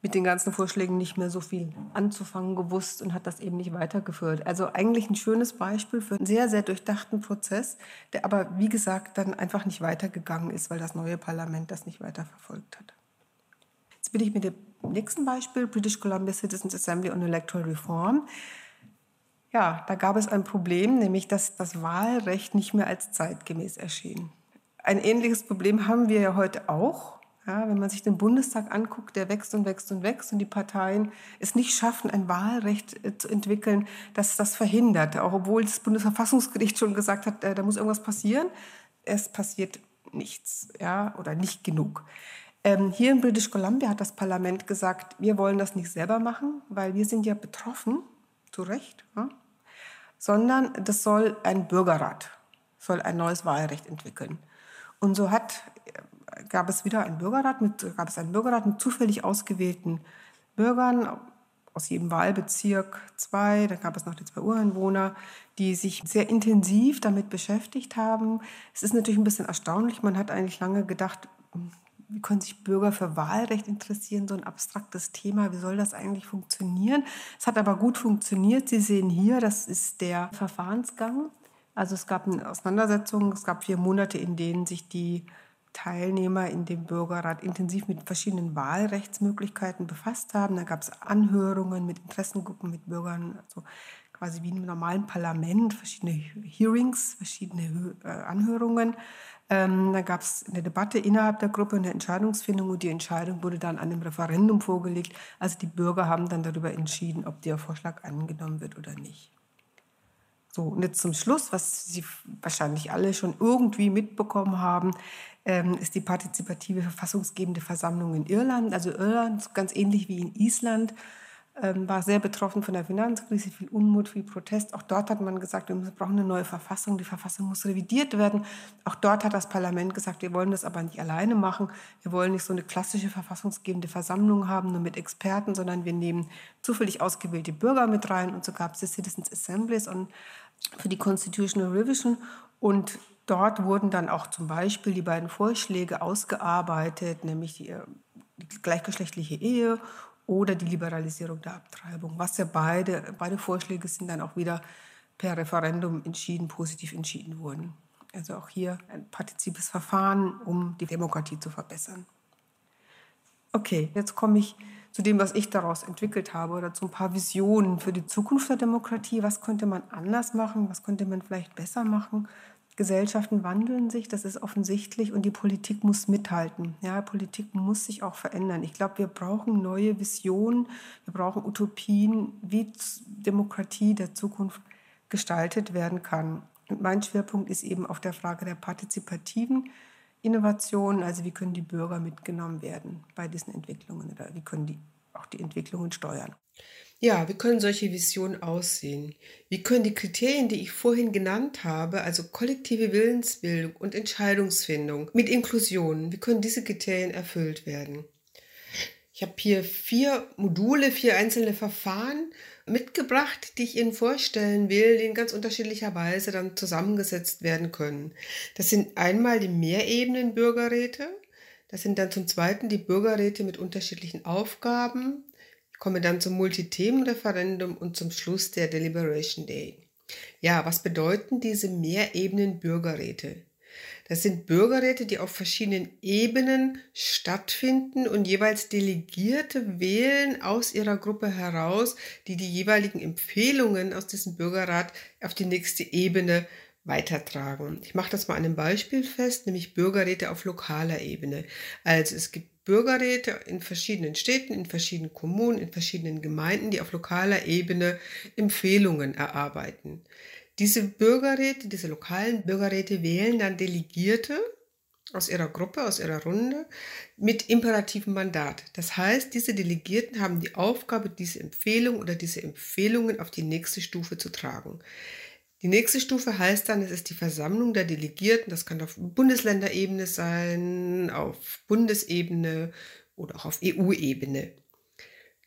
mit den ganzen Vorschlägen nicht mehr so viel anzufangen gewusst und hat das eben nicht weitergeführt. Also eigentlich ein schönes Beispiel für einen sehr, sehr durchdachten Prozess, der aber, wie gesagt, dann einfach nicht weitergegangen ist, weil das neue Parlament das nicht weiterverfolgt hat. Jetzt bin ich mit dem nächsten Beispiel, British Columbia Citizens Assembly on Electoral Reform. Ja, da gab es ein Problem, nämlich dass das Wahlrecht nicht mehr als zeitgemäß erschien. Ein ähnliches Problem haben wir ja heute auch. Ja, wenn man sich den Bundestag anguckt, der wächst und wächst und wächst und die Parteien es nicht schaffen, ein Wahlrecht äh, zu entwickeln, das das verhindert. Auch obwohl das Bundesverfassungsgericht schon gesagt hat, äh, da muss irgendwas passieren. Es passiert nichts ja, oder nicht genug. Ähm, hier in British Columbia hat das Parlament gesagt, wir wollen das nicht selber machen, weil wir sind ja betroffen, zu Recht, ja, sondern das soll ein Bürgerrat, soll ein neues Wahlrecht entwickeln. Und so hat gab es wieder einen Bürgerrat mit, gab es einen Bürgerrat mit zufällig ausgewählten Bürgern aus jedem Wahlbezirk zwei. Dann gab es noch die zwei Ureinwohner, die sich sehr intensiv damit beschäftigt haben. Es ist natürlich ein bisschen erstaunlich. Man hat eigentlich lange gedacht, wie können sich Bürger für Wahlrecht interessieren? So ein abstraktes Thema. Wie soll das eigentlich funktionieren? Es hat aber gut funktioniert. Sie sehen hier, das ist der Verfahrensgang. Also es gab eine Auseinandersetzung. Es gab vier Monate, in denen sich die Teilnehmer in dem Bürgerrat intensiv mit verschiedenen Wahlrechtsmöglichkeiten befasst haben. Da gab es Anhörungen mit Interessengruppen, mit Bürgern, also quasi wie im normalen Parlament, verschiedene Hearings, verschiedene äh, Anhörungen. Ähm, da gab es eine Debatte innerhalb der Gruppe, eine Entscheidungsfindung und die Entscheidung wurde dann an einem Referendum vorgelegt. Also die Bürger haben dann darüber entschieden, ob der Vorschlag angenommen wird oder nicht. So, und jetzt zum Schluss, was Sie wahrscheinlich alle schon irgendwie mitbekommen haben, ähm, ist die partizipative verfassungsgebende Versammlung in Irland. Also Irland, ganz ähnlich wie in Island, war sehr betroffen von der Finanzkrise, viel Unmut, viel Protest. Auch dort hat man gesagt, wir brauchen eine neue Verfassung, die Verfassung muss revidiert werden. Auch dort hat das Parlament gesagt, wir wollen das aber nicht alleine machen. Wir wollen nicht so eine klassische verfassungsgebende Versammlung haben, nur mit Experten, sondern wir nehmen zufällig ausgewählte Bürger mit rein. Und so gab es die Citizens Assemblies on, für die Constitutional Revision. Und dort wurden dann auch zum Beispiel die beiden Vorschläge ausgearbeitet, nämlich die, äh, die gleichgeschlechtliche Ehe oder die Liberalisierung der Abtreibung, was ja beide, beide Vorschläge sind dann auch wieder per Referendum entschieden, positiv entschieden wurden. Also auch hier ein partizipes Verfahren, um die Demokratie zu verbessern. Okay, jetzt komme ich zu dem, was ich daraus entwickelt habe oder zu ein paar Visionen für die Zukunft der Demokratie. Was könnte man anders machen? Was könnte man vielleicht besser machen? Gesellschaften wandeln sich, das ist offensichtlich, und die Politik muss mithalten. Ja, Politik muss sich auch verändern. Ich glaube, wir brauchen neue Visionen, wir brauchen Utopien, wie Demokratie der Zukunft gestaltet werden kann. Und mein Schwerpunkt ist eben auf der Frage der partizipativen Innovation, also wie können die Bürger mitgenommen werden bei diesen Entwicklungen oder wie können die auch die Entwicklungen steuern. Ja, wie können solche Visionen aussehen? Wie können die Kriterien, die ich vorhin genannt habe, also kollektive Willensbildung und Entscheidungsfindung mit Inklusion, wie können diese Kriterien erfüllt werden? Ich habe hier vier Module, vier einzelne Verfahren mitgebracht, die ich Ihnen vorstellen will, die in ganz unterschiedlicher Weise dann zusammengesetzt werden können. Das sind einmal die Mehrebenen-Bürgerräte, das sind dann zum Zweiten die Bürgerräte mit unterschiedlichen Aufgaben, komme dann zum Multithemenreferendum und zum Schluss der Deliberation Day. Ja, was bedeuten diese Mehrebenen Bürgerräte? Das sind Bürgerräte, die auf verschiedenen Ebenen stattfinden und jeweils Delegierte wählen aus ihrer Gruppe heraus, die die jeweiligen Empfehlungen aus diesem Bürgerrat auf die nächste Ebene weitertragen. Ich mache das mal an einem Beispiel fest, nämlich Bürgerräte auf lokaler Ebene. Also es gibt Bürgerräte in verschiedenen Städten, in verschiedenen Kommunen, in verschiedenen Gemeinden, die auf lokaler Ebene Empfehlungen erarbeiten. Diese Bürgerräte, diese lokalen Bürgerräte wählen dann Delegierte aus ihrer Gruppe, aus ihrer Runde mit imperativem Mandat. Das heißt, diese Delegierten haben die Aufgabe, diese Empfehlung oder diese Empfehlungen auf die nächste Stufe zu tragen. Die nächste Stufe heißt dann, es ist die Versammlung der Delegierten. Das kann auf Bundesländerebene sein, auf Bundesebene oder auch auf EU-Ebene.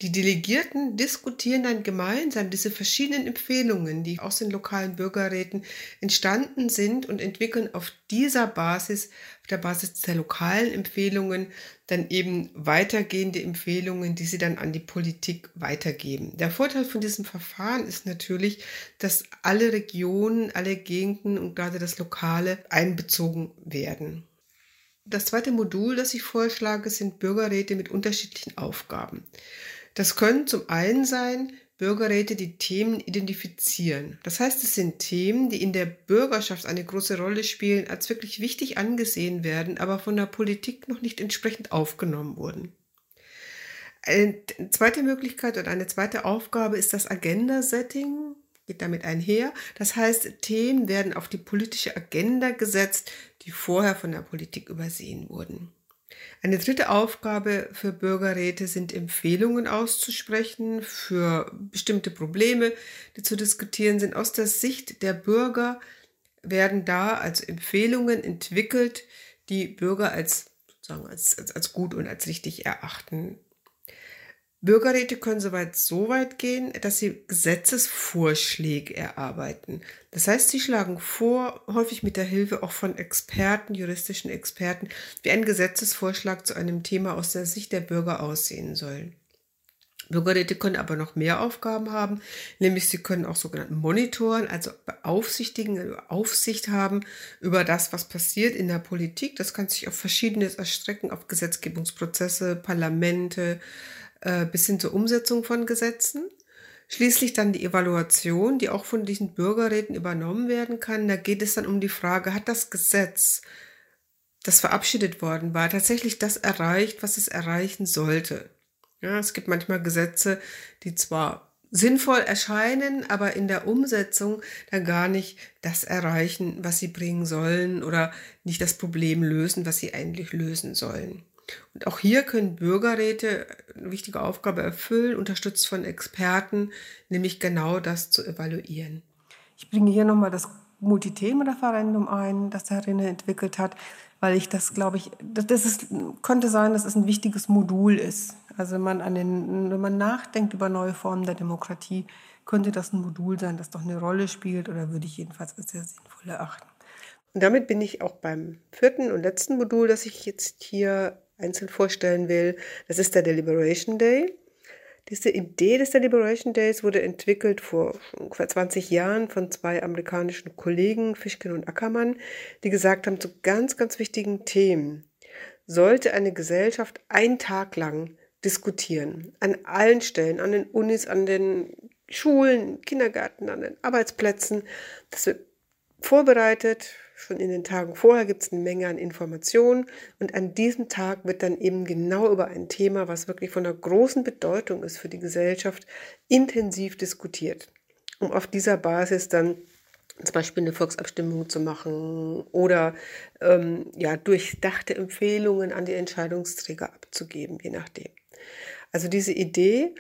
Die Delegierten diskutieren dann gemeinsam diese verschiedenen Empfehlungen, die aus den lokalen Bürgerräten entstanden sind und entwickeln auf dieser Basis, auf der Basis der lokalen Empfehlungen, dann eben weitergehende Empfehlungen, die sie dann an die Politik weitergeben. Der Vorteil von diesem Verfahren ist natürlich, dass alle Regionen, alle Gegenden und gerade das Lokale einbezogen werden. Das zweite Modul, das ich vorschlage, sind Bürgerräte mit unterschiedlichen Aufgaben. Das können zum einen sein, Bürgerräte, die Themen identifizieren. Das heißt, es sind Themen, die in der Bürgerschaft eine große Rolle spielen, als wirklich wichtig angesehen werden, aber von der Politik noch nicht entsprechend aufgenommen wurden. Eine zweite Möglichkeit oder eine zweite Aufgabe ist das Agenda-Setting, geht damit einher. Das heißt, Themen werden auf die politische Agenda gesetzt, die vorher von der Politik übersehen wurden. Eine dritte Aufgabe für Bürgerräte sind Empfehlungen auszusprechen für bestimmte Probleme, die zu diskutieren sind. Aus der Sicht der Bürger werden da als Empfehlungen entwickelt, die Bürger als, sozusagen als, als, als gut und als richtig erachten. Bürgerräte können soweit so weit gehen, dass sie Gesetzesvorschläge erarbeiten. Das heißt, sie schlagen vor, häufig mit der Hilfe auch von Experten, juristischen Experten, wie ein Gesetzesvorschlag zu einem Thema aus der Sicht der Bürger aussehen soll. Bürgerräte können aber noch mehr Aufgaben haben, nämlich sie können auch sogenannten Monitoren, also beaufsichtigen, Aufsicht haben über das, was passiert in der Politik. Das kann sich auf verschiedenes erstrecken, auf Gesetzgebungsprozesse, Parlamente, äh, bis hin zur Umsetzung von Gesetzen. Schließlich dann die Evaluation, die auch von diesen Bürgerräten übernommen werden kann. Da geht es dann um die Frage, hat das Gesetz, das verabschiedet worden war, tatsächlich das erreicht, was es erreichen sollte? Ja, es gibt manchmal Gesetze, die zwar sinnvoll erscheinen, aber in der Umsetzung dann gar nicht das erreichen, was sie bringen sollen oder nicht das Problem lösen, was sie eigentlich lösen sollen. Und auch hier können Bürgerräte eine wichtige Aufgabe erfüllen, unterstützt von Experten, nämlich genau das zu evaluieren. Ich bringe hier nochmal das Multithemenreferendum ein, das Herr Rinne entwickelt hat, weil ich das, glaube ich, das ist, könnte sein, dass es ein wichtiges Modul ist. Also wenn man, an den, wenn man nachdenkt über neue Formen der Demokratie, könnte das ein Modul sein, das doch eine Rolle spielt oder würde ich jedenfalls als sehr sinnvoll erachten. Und damit bin ich auch beim vierten und letzten Modul, das ich jetzt hier einzeln vorstellen will. Das ist der Deliberation Day. Diese Idee des Deliberation Days wurde entwickelt vor ungefähr 20 Jahren von zwei amerikanischen Kollegen, Fischkin und Ackermann, die gesagt haben, zu ganz, ganz wichtigen Themen sollte eine Gesellschaft einen Tag lang diskutieren. An allen Stellen, an den Unis, an den Schulen, Kindergärten, an den Arbeitsplätzen. Das wird vorbereitet, Schon in den Tagen vorher gibt es eine Menge an Informationen und an diesem Tag wird dann eben genau über ein Thema, was wirklich von einer großen Bedeutung ist für die Gesellschaft, intensiv diskutiert, um auf dieser Basis dann zum Beispiel eine Volksabstimmung zu machen oder ähm, ja, durchdachte Empfehlungen an die Entscheidungsträger abzugeben, je nachdem. Also diese Idee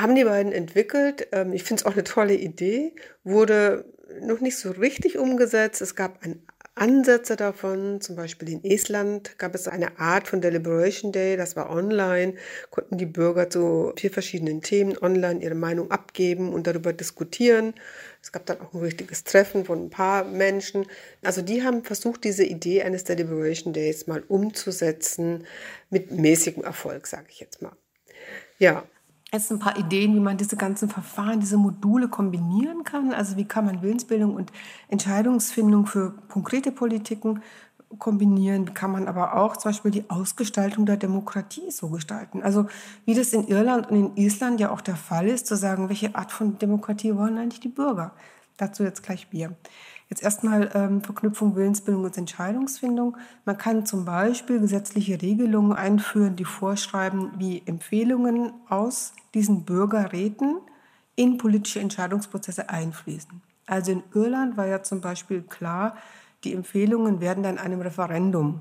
haben die beiden entwickelt. Ähm, ich finde es auch eine tolle Idee, wurde noch nicht so richtig umgesetzt. Es gab Ansätze davon, zum Beispiel in Estland gab es eine Art von Deliberation Day, das war online, konnten die Bürger zu vier verschiedenen Themen online ihre Meinung abgeben und darüber diskutieren. Es gab dann auch ein richtiges Treffen von ein paar Menschen. Also die haben versucht, diese Idee eines Deliberation Days mal umzusetzen, mit mäßigem Erfolg, sage ich jetzt mal. Ja, jetzt ein paar Ideen, wie man diese ganzen Verfahren, diese Module kombinieren kann. Also wie kann man Willensbildung und Entscheidungsfindung für konkrete Politiken kombinieren, wie kann man aber auch zum Beispiel die Ausgestaltung der Demokratie so gestalten. Also wie das in Irland und in Island ja auch der Fall ist, zu sagen, welche Art von Demokratie wollen eigentlich die Bürger. Dazu jetzt gleich Bier. Jetzt erstmal ähm, Verknüpfung Willensbildung und Entscheidungsfindung. Man kann zum Beispiel gesetzliche Regelungen einführen, die vorschreiben, wie Empfehlungen aus diesen Bürgerräten in politische Entscheidungsprozesse einfließen. Also in Irland war ja zum Beispiel klar, die Empfehlungen werden dann einem Referendum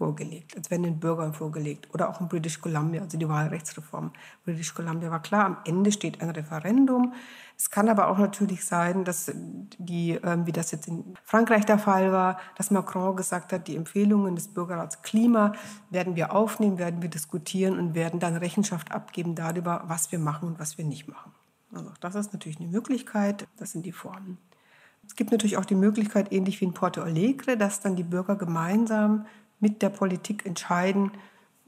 vorgelegt, als wenn den Bürgern vorgelegt. Oder auch in British Columbia, also die Wahlrechtsreform. British Columbia war klar, am Ende steht ein Referendum. Es kann aber auch natürlich sein, dass die, ähm, wie das jetzt in Frankreich der Fall war, dass Macron gesagt hat, die Empfehlungen des Bürgerrats Klima werden wir aufnehmen, werden wir diskutieren und werden dann Rechenschaft abgeben darüber, was wir machen und was wir nicht machen. Also das ist natürlich eine Möglichkeit, das sind die Formen. Es gibt natürlich auch die Möglichkeit, ähnlich wie in Porto Alegre, dass dann die Bürger gemeinsam mit der Politik entscheiden,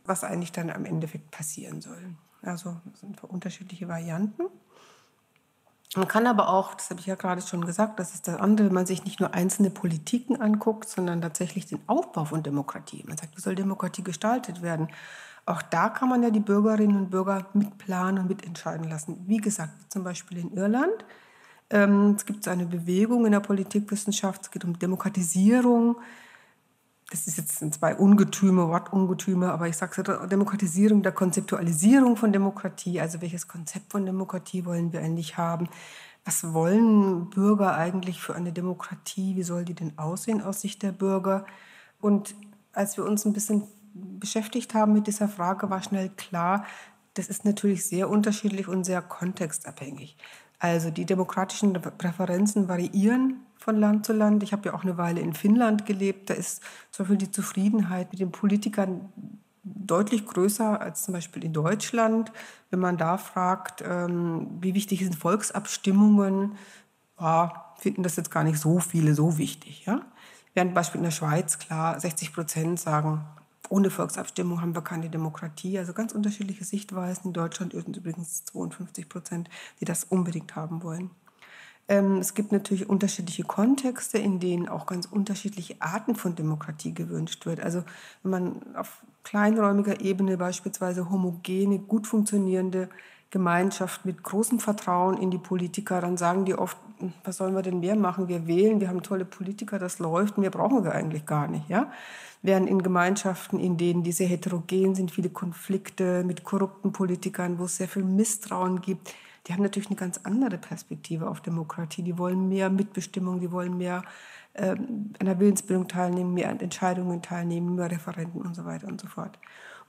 was eigentlich dann am Endeffekt passieren soll. Also das sind unterschiedliche Varianten. Man kann aber auch, das habe ich ja gerade schon gesagt, das ist das andere, wenn man sich nicht nur einzelne Politiken anguckt, sondern tatsächlich den Aufbau von Demokratie. Man sagt, wie soll Demokratie gestaltet werden? Auch da kann man ja die Bürgerinnen und Bürger mitplanen und mitentscheiden lassen. Wie gesagt, zum Beispiel in Irland ähm, es gibt eine Bewegung in der Politikwissenschaft, es geht um Demokratisierung. Das ist jetzt zwei Ungetüme, Wortungetüme, aber ich sage es Demokratisierung der Konzeptualisierung von Demokratie. Also welches Konzept von Demokratie wollen wir eigentlich haben? Was wollen Bürger eigentlich für eine Demokratie? Wie soll die denn aussehen aus Sicht der Bürger? Und als wir uns ein bisschen beschäftigt haben mit dieser Frage, war schnell klar, das ist natürlich sehr unterschiedlich und sehr kontextabhängig. Also die demokratischen Präferenzen variieren von Land zu Land. Ich habe ja auch eine Weile in Finnland gelebt. Da ist zum Beispiel die Zufriedenheit mit den Politikern deutlich größer als zum Beispiel in Deutschland. Wenn man da fragt, ähm, wie wichtig sind Volksabstimmungen, ja, finden das jetzt gar nicht so viele so wichtig. Ja? Während Beispiel in der Schweiz klar 60 Prozent sagen, ohne Volksabstimmung haben wir keine Demokratie. Also ganz unterschiedliche Sichtweisen. In Deutschland übrigens 52 Prozent, die das unbedingt haben wollen. Ähm, es gibt natürlich unterschiedliche Kontexte, in denen auch ganz unterschiedliche Arten von Demokratie gewünscht wird. Also wenn man auf kleinräumiger Ebene beispielsweise homogene, gut funktionierende Gemeinschaft mit großem Vertrauen in die Politiker, dann sagen die oft, was sollen wir denn mehr machen? Wir wählen, wir haben tolle Politiker, das läuft, mehr brauchen wir eigentlich gar nicht. Ja? Während in Gemeinschaften, in denen diese heterogen sind, viele Konflikte mit korrupten Politikern, wo es sehr viel Misstrauen gibt, die haben natürlich eine ganz andere Perspektive auf Demokratie. Die wollen mehr Mitbestimmung, die wollen mehr äh, an der Willensbildung teilnehmen, mehr an Entscheidungen teilnehmen, mehr Referenten und so weiter und so fort.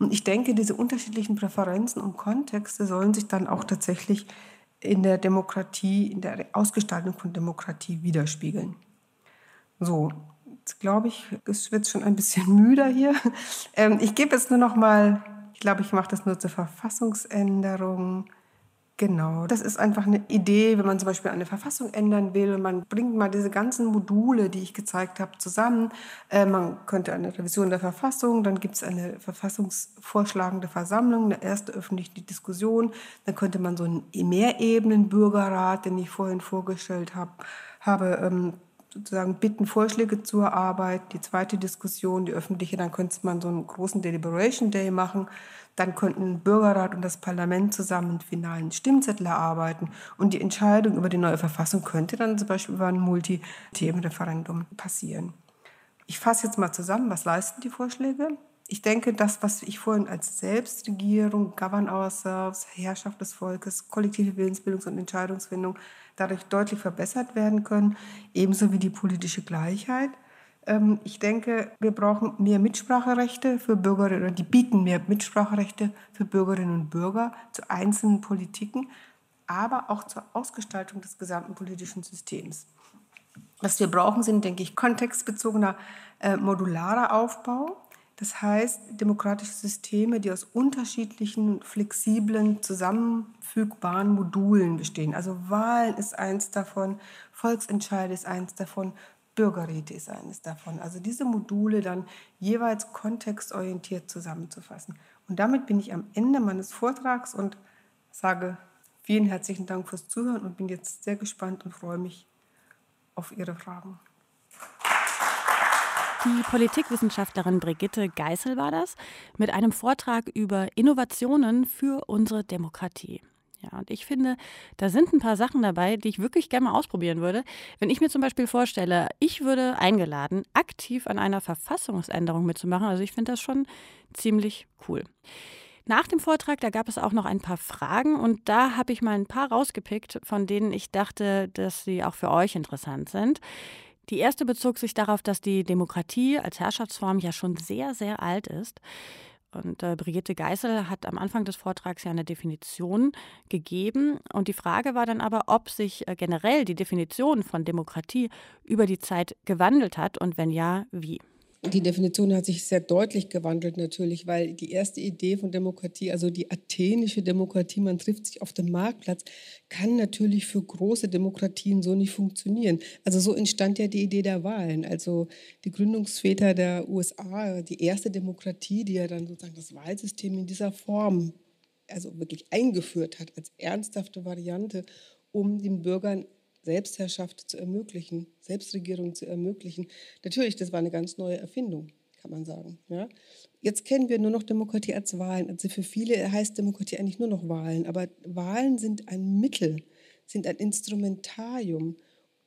Und ich denke, diese unterschiedlichen Präferenzen und Kontexte sollen sich dann auch tatsächlich in der Demokratie, in der Ausgestaltung von Demokratie widerspiegeln. So, jetzt glaube ich, es wird schon ein bisschen <laughs> müder hier. Ähm, ich gebe jetzt nur noch mal, ich glaube, ich mache das nur zur Verfassungsänderung. Genau, das ist einfach eine Idee, wenn man zum Beispiel eine Verfassung ändern will und man bringt mal diese ganzen Module, die ich gezeigt habe, zusammen. Äh, man könnte eine Revision der Verfassung, dann gibt es eine verfassungsvorschlagende Versammlung, eine erste öffentliche Diskussion, dann könnte man so einen Mehrebenen-Bürgerrat, den ich vorhin vorgestellt habe, habe ähm, sozusagen bitten, Vorschläge zur Arbeit, die zweite Diskussion, die öffentliche, dann könnte man so einen großen Deliberation Day machen dann könnten Bürgerrat und das Parlament zusammen einen finalen Stimmzettel erarbeiten und die Entscheidung über die neue Verfassung könnte dann zum Beispiel über ein Multi-Themen-Referendum passieren. Ich fasse jetzt mal zusammen, was leisten die Vorschläge? Ich denke, das, was ich vorhin als Selbstregierung, Govern Ourselves, Herrschaft des Volkes, kollektive Willensbildungs- und Entscheidungsfindung dadurch deutlich verbessert werden können, ebenso wie die politische Gleichheit. Ähm, ich denke, wir brauchen mehr Mitspracherechte für Bürgerinnen, oder die bieten mehr Mitspracherechte für Bürgerinnen und Bürger zu einzelnen Politiken, aber auch zur Ausgestaltung des gesamten politischen Systems. Was wir brauchen, sind, denke ich, kontextbezogener äh, modularer Aufbau. Das heißt, demokratische Systeme, die aus unterschiedlichen, flexiblen, zusammenfügbaren Modulen bestehen. Also Wahlen ist eins davon, Volksentscheide ist eins davon, Bürgerräte ist eines davon. Also diese Module dann jeweils kontextorientiert zusammenzufassen. Und damit bin ich am Ende meines Vortrags und sage vielen herzlichen Dank fürs Zuhören und bin jetzt sehr gespannt und freue mich auf Ihre Fragen. Die Politikwissenschaftlerin Brigitte Geißel war das mit einem Vortrag über Innovationen für unsere Demokratie. Ja, und ich finde, da sind ein paar Sachen dabei, die ich wirklich gerne mal ausprobieren würde. Wenn ich mir zum Beispiel vorstelle, ich würde eingeladen, aktiv an einer Verfassungsänderung mitzumachen, also ich finde das schon ziemlich cool. Nach dem Vortrag, da gab es auch noch ein paar Fragen und da habe ich mal ein paar rausgepickt, von denen ich dachte, dass sie auch für euch interessant sind. Die erste bezog sich darauf, dass die Demokratie als Herrschaftsform ja schon sehr, sehr alt ist. Und äh, Brigitte Geißel hat am Anfang des Vortrags ja eine Definition gegeben. Und die Frage war dann aber, ob sich äh, generell die Definition von Demokratie über die Zeit gewandelt hat und wenn ja, wie. Die Definition hat sich sehr deutlich gewandelt natürlich, weil die erste Idee von Demokratie, also die athenische Demokratie, man trifft sich auf dem Marktplatz, kann natürlich für große Demokratien so nicht funktionieren. Also so entstand ja die Idee der Wahlen. Also die Gründungsväter der USA, die erste Demokratie, die ja dann sozusagen das Wahlsystem in dieser Form also wirklich eingeführt hat als ernsthafte Variante, um den Bürgern Selbstherrschaft zu ermöglichen, Selbstregierung zu ermöglichen. Natürlich, das war eine ganz neue Erfindung, kann man sagen. Ja? Jetzt kennen wir nur noch Demokratie als Wahlen. Also für viele heißt Demokratie eigentlich nur noch Wahlen. Aber Wahlen sind ein Mittel, sind ein Instrumentarium,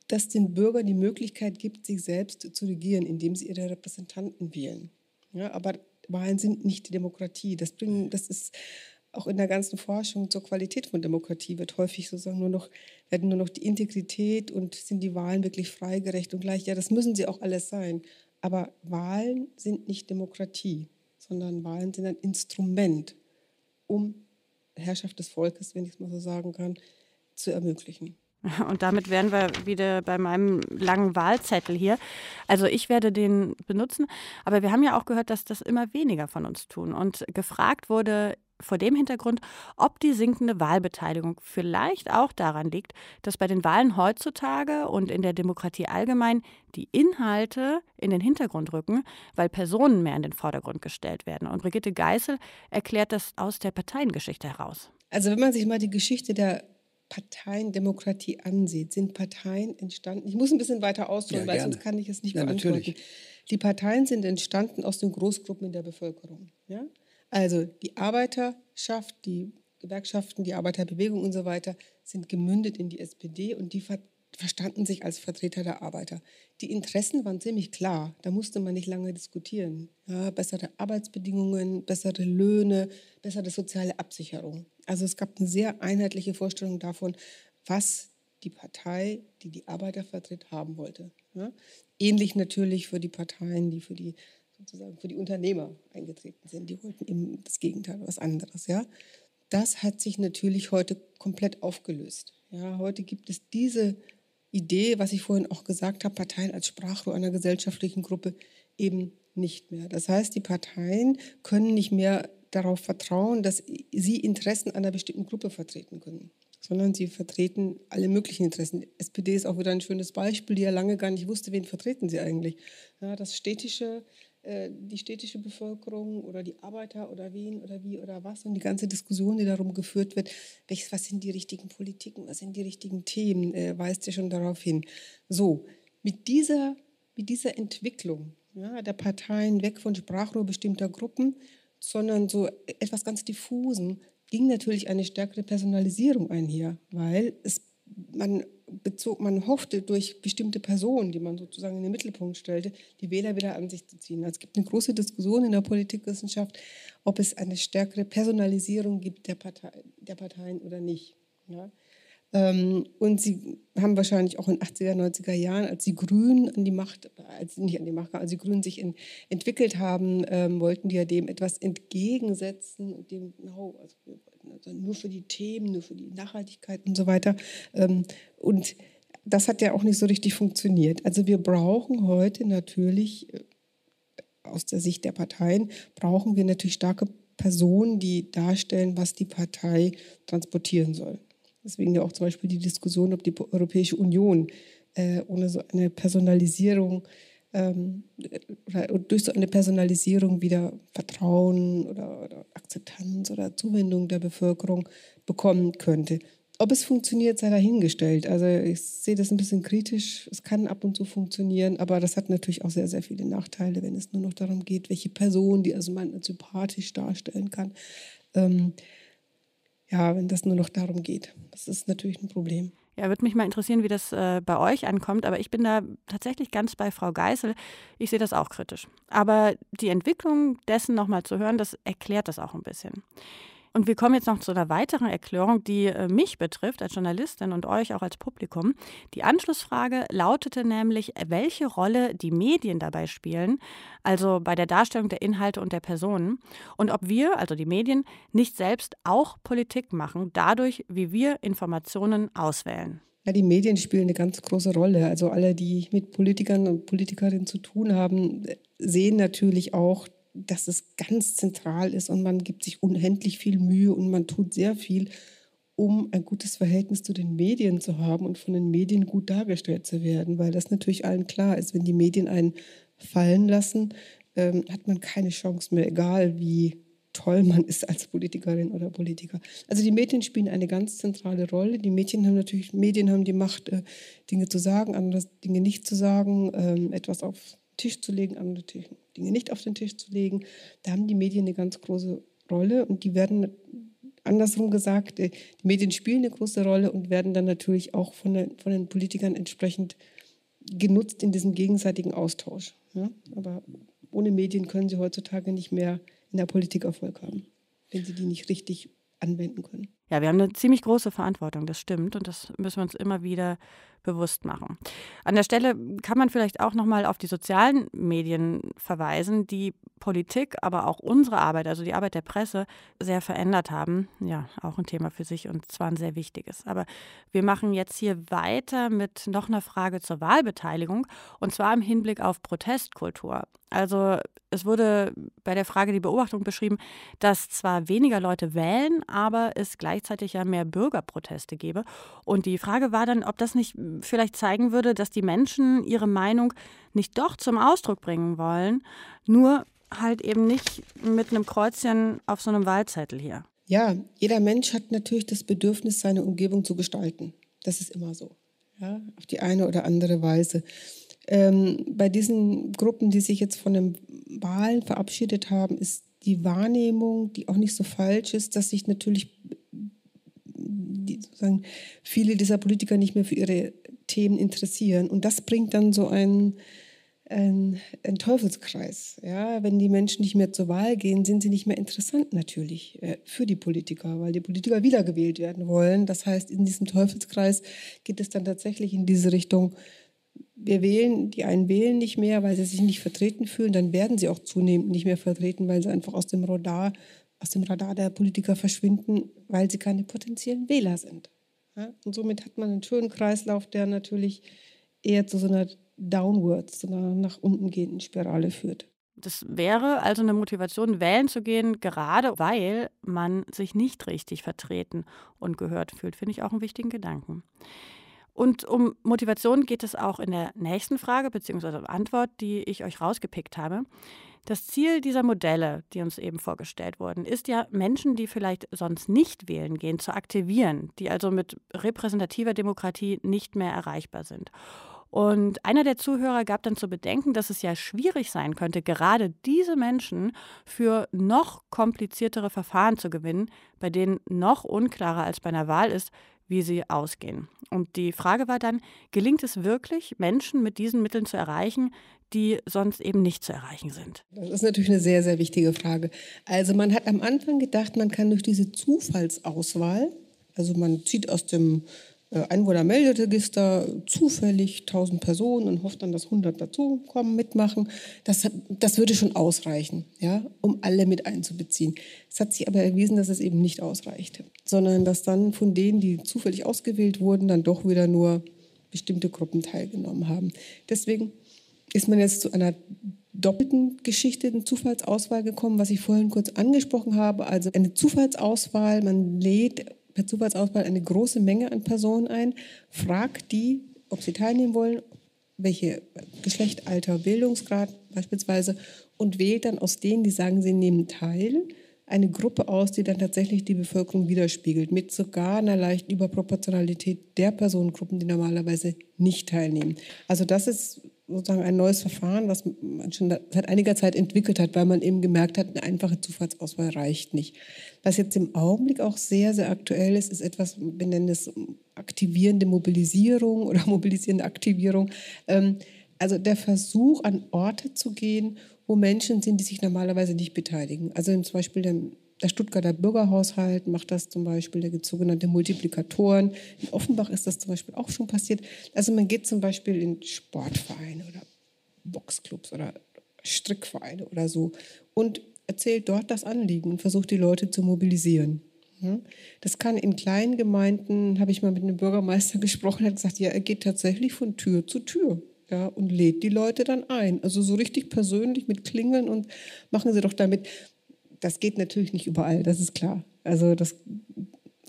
das den Bürgern die Möglichkeit gibt, sich selbst zu regieren, indem sie ihre Repräsentanten wählen. Ja, aber Wahlen sind nicht die Demokratie. Das, bringen, das ist auch in der ganzen Forschung zur Qualität von Demokratie wird häufig sozusagen nur noch, werden nur noch die Integrität und sind die Wahlen wirklich frei, gerecht und gleich. Ja, das müssen sie auch alles sein. Aber Wahlen sind nicht Demokratie, sondern Wahlen sind ein Instrument, um Herrschaft des Volkes, wenn ich es mal so sagen kann, zu ermöglichen. <laughs> Und damit wären wir wieder bei meinem langen Wahlzettel hier. Also ich werde den benutzen, aber wir haben ja auch gehört, dass das immer weniger von uns tun. Und gefragt wurde vor dem Hintergrund, ob die sinkende Wahlbeteiligung vielleicht auch daran liegt, dass bei den Wahlen heutzutage und in der Demokratie allgemein die Inhalte in den Hintergrund rücken, weil Personen mehr in den Vordergrund gestellt werden. Und Brigitte Geißel erklärt das aus der Parteiengeschichte heraus. Also wenn man sich mal die Geschichte der Parteiendemokratie ansieht, sind Parteien entstanden. Ich muss ein bisschen weiter ausholen, ja, weil sonst kann ich es nicht ja, beantworten. Natürlich. Die Parteien sind entstanden aus den Großgruppen in der Bevölkerung. Ja? Also die Arbeiterschaft, die Gewerkschaften, die Arbeiterbewegung und so weiter sind gemündet in die SPD und die ver verstanden sich als Vertreter der Arbeiter. Die Interessen waren ziemlich klar, da musste man nicht lange diskutieren. Ja, bessere Arbeitsbedingungen, bessere Löhne, bessere soziale Absicherung. Also es gab eine sehr einheitliche Vorstellung davon, was die Partei, die die Arbeiter vertritt, haben wollte. Ja, ähnlich natürlich für die Parteien, die für die sozusagen für die Unternehmer eingetreten sind. Die wollten eben das Gegenteil, was anderes. Ja? Das hat sich natürlich heute komplett aufgelöst. Ja? Heute gibt es diese Idee, was ich vorhin auch gesagt habe, Parteien als Sprachrohr einer gesellschaftlichen Gruppe eben nicht mehr. Das heißt, die Parteien können nicht mehr darauf vertrauen, dass sie Interessen einer bestimmten Gruppe vertreten können, sondern sie vertreten alle möglichen Interessen. Die SPD ist auch wieder ein schönes Beispiel, die ja lange gar nicht wusste, wen vertreten sie eigentlich. Ja, das städtische die städtische Bevölkerung oder die Arbeiter oder wen oder wie oder was und die ganze Diskussion, die darum geführt wird, welches, was sind die richtigen Politiken, was sind die richtigen Themen, äh, weist ja schon darauf hin. So, mit dieser, mit dieser Entwicklung ja, der Parteien weg von Sprachrohr bestimmter Gruppen, sondern so etwas ganz diffusen, ging natürlich eine stärkere Personalisierung einher, weil es, man bezog, man hoffte durch bestimmte Personen, die man sozusagen in den Mittelpunkt stellte, die Wähler wieder an sich zu ziehen. Also es gibt eine große Diskussion in der Politikwissenschaft, ob es eine stärkere Personalisierung gibt der, Partei, der Parteien oder nicht. Ja? Ähm, und sie haben wahrscheinlich auch in 80er, 90er Jahren, als die Grünen an die Macht, als nicht an die Macht, als die Grünen sich in, entwickelt haben, ähm, wollten die ja dem etwas entgegensetzen und dem, no, also wir wollten also nur für die Themen, nur für die Nachhaltigkeit und so weiter. Ähm, und das hat ja auch nicht so richtig funktioniert. Also wir brauchen heute natürlich äh, aus der Sicht der Parteien, brauchen wir natürlich starke Personen, die darstellen, was die Partei transportieren soll. Deswegen ja auch zum Beispiel die Diskussion, ob die Europäische Union äh, ohne so eine Personalisierung ähm, oder durch so eine Personalisierung wieder Vertrauen oder, oder Akzeptanz oder Zuwendung der Bevölkerung bekommen könnte. Ob es funktioniert, sei dahingestellt. Also ich sehe das ein bisschen kritisch. Es kann ab und zu funktionieren, aber das hat natürlich auch sehr, sehr viele Nachteile, wenn es nur noch darum geht, welche Person, die also man sympathisch darstellen kann, ähm, ja, wenn das nur noch darum geht. Das ist natürlich ein Problem. Ja, würde mich mal interessieren, wie das äh, bei euch ankommt. Aber ich bin da tatsächlich ganz bei Frau Geißel. Ich sehe das auch kritisch. Aber die Entwicklung dessen nochmal zu hören, das erklärt das auch ein bisschen. Und wir kommen jetzt noch zu einer weiteren Erklärung, die äh, mich betrifft als Journalistin und euch auch als Publikum. Die Anschlussfrage lautete nämlich, welche Rolle die Medien dabei spielen, also bei der Darstellung der Inhalte und der Personen, und ob wir, also die Medien, nicht selbst auch Politik machen, dadurch, wie wir Informationen auswählen. Ja, die Medien spielen eine ganz große Rolle. Also alle, die mit Politikern und Politikerinnen zu tun haben, sehen natürlich auch, dass es ganz zentral ist und man gibt sich unendlich viel Mühe und man tut sehr viel, um ein gutes Verhältnis zu den Medien zu haben und von den Medien gut dargestellt zu werden, weil das natürlich allen klar ist, wenn die Medien einen fallen lassen, ähm, hat man keine Chance mehr, egal wie toll man ist als Politikerin oder Politiker. Also die Medien spielen eine ganz zentrale Rolle. Die Medien haben natürlich, Medien haben die Macht, äh, Dinge zu sagen, andere Dinge nicht zu sagen, ähm, etwas auf Tisch zu legen, andere Dinge nicht auf den Tisch zu legen. Da haben die Medien eine ganz große Rolle und die werden andersrum gesagt, äh, die Medien spielen eine große Rolle und werden dann natürlich auch von, den, von den Politikern entsprechend genutzt in diesem gegenseitigen Austausch. Ja? Aber ohne Medien können sie heutzutage nicht mehr in der Politik Erfolg haben, wenn sie die nicht richtig anwenden können. Ja, wir haben eine ziemlich große Verantwortung, das stimmt. Und das müssen wir uns immer wieder bewusst machen. An der Stelle kann man vielleicht auch noch mal auf die sozialen Medien verweisen, die Politik, aber auch unsere Arbeit, also die Arbeit der Presse, sehr verändert haben. Ja, auch ein Thema für sich und zwar ein sehr wichtiges. Aber wir machen jetzt hier weiter mit noch einer Frage zur Wahlbeteiligung und zwar im Hinblick auf Protestkultur. Also es wurde bei der Frage die Beobachtung beschrieben, dass zwar weniger Leute wählen, aber es gleichzeitig ja mehr Bürgerproteste gäbe. Und die Frage war dann, ob das nicht vielleicht zeigen würde, dass die Menschen ihre Meinung nicht doch zum Ausdruck bringen wollen, nur halt eben nicht mit einem Kreuzchen auf so einem Wahlzettel hier. Ja, jeder Mensch hat natürlich das Bedürfnis, seine Umgebung zu gestalten. Das ist immer so. Ja, auf die eine oder andere Weise. Ähm, bei diesen Gruppen, die sich jetzt von den Wahlen verabschiedet haben, ist die Wahrnehmung, die auch nicht so falsch ist, dass sich natürlich die, sozusagen viele dieser Politiker nicht mehr für ihre Themen interessieren. Und das bringt dann so einen, einen, einen Teufelskreis. Ja? Wenn die Menschen nicht mehr zur Wahl gehen, sind sie nicht mehr interessant natürlich äh, für die Politiker, weil die Politiker wiedergewählt werden wollen. Das heißt, in diesem Teufelskreis geht es dann tatsächlich in diese Richtung, wir wählen, die einen wählen nicht mehr, weil sie sich nicht vertreten fühlen, dann werden sie auch zunehmend nicht mehr vertreten, weil sie einfach aus dem Radar, aus dem Radar der Politiker verschwinden, weil sie keine potenziellen Wähler sind. Ja? Und somit hat man einen schönen Kreislauf, der natürlich eher zu so einer Downwards, zu einer nach unten gehenden Spirale führt. Das wäre also eine Motivation, wählen zu gehen, gerade weil man sich nicht richtig vertreten und gehört fühlt. Finde ich auch einen wichtigen Gedanken. Und um Motivation geht es auch in der nächsten Frage bzw. Antwort, die ich euch rausgepickt habe. Das Ziel dieser Modelle, die uns eben vorgestellt wurden, ist ja, Menschen, die vielleicht sonst nicht wählen gehen, zu aktivieren, die also mit repräsentativer Demokratie nicht mehr erreichbar sind. Und einer der Zuhörer gab dann zu bedenken, dass es ja schwierig sein könnte, gerade diese Menschen für noch kompliziertere Verfahren zu gewinnen, bei denen noch unklarer als bei einer Wahl ist, wie sie ausgehen. Und die Frage war dann, gelingt es wirklich, Menschen mit diesen Mitteln zu erreichen, die sonst eben nicht zu erreichen sind? Das ist natürlich eine sehr, sehr wichtige Frage. Also man hat am Anfang gedacht, man kann durch diese Zufallsauswahl, also man zieht aus dem äh, Einwohnermelderegister zufällig 1000 Personen und hofft dann, dass 100 dazukommen, mitmachen. Das, das würde schon ausreichen, ja, um alle mit einzubeziehen. Es hat sich aber erwiesen, dass es eben nicht ausreicht, sondern dass dann von denen, die zufällig ausgewählt wurden, dann doch wieder nur bestimmte Gruppen teilgenommen haben. Deswegen ist man jetzt zu einer doppelten Geschichte, eine Zufallsauswahl gekommen, was ich vorhin kurz angesprochen habe. Also eine Zufallsauswahl, man lädt per Zufallsauswahl eine große Menge an Personen ein, fragt die, ob sie teilnehmen wollen, welche Geschlecht, Alter, Bildungsgrad beispielsweise und wählt dann aus denen, die sagen, sie nehmen teil, eine Gruppe aus, die dann tatsächlich die Bevölkerung widerspiegelt, mit sogar einer leichten Überproportionalität der Personengruppen, die normalerweise nicht teilnehmen. Also das ist sozusagen ein neues Verfahren, was man schon seit einiger Zeit entwickelt hat, weil man eben gemerkt hat, eine einfache Zufallsauswahl reicht nicht. Was jetzt im Augenblick auch sehr, sehr aktuell ist, ist etwas, wir nennen es aktivierende Mobilisierung oder <laughs> mobilisierende Aktivierung. Ähm, also der Versuch, an Orte zu gehen, wo Menschen sind, die sich normalerweise nicht beteiligen. Also zum Beispiel Der Stuttgarter Bürgerhaushalt macht das zum Beispiel, da gibt es sogenannte Multiplikatoren. In Offenbach ist das zum Beispiel auch schon passiert. Also man geht zum Beispiel in Sportvereine oder Boxclubs oder Strickvereine oder so und erzählt dort das Anliegen und versucht die Leute zu mobilisieren. Das kann in kleinen Gemeinden, habe ich mal mit einem Bürgermeister <laughs> gesprochen, hat gesagt, ja, er geht tatsächlich von Tür zu Tür ja, und lädt die Leute dann ein. Also so richtig persönlich mit Klingeln und machen sie doch damit. Das geht natürlich nicht überall, das ist klar. Also das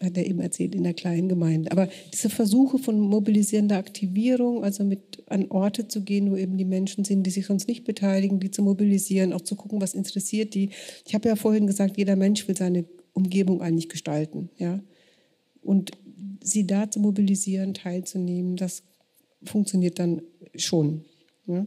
hat er eben erzählt in der kleinen Gemeinde. Aber diese Versuche von mobilisierender Aktivierung, also mit an Orte zu gehen, wo eben die Menschen sind, die sich sonst nicht beteiligen, die zu mobilisieren, auch zu gucken, was interessiert die. Ich habe ja vorhin gesagt, jeder Mensch will seine Umgebung eigentlich gestalten, ja. Und sie da zu mobilisieren, teilzunehmen, das funktioniert dann schon. Ja?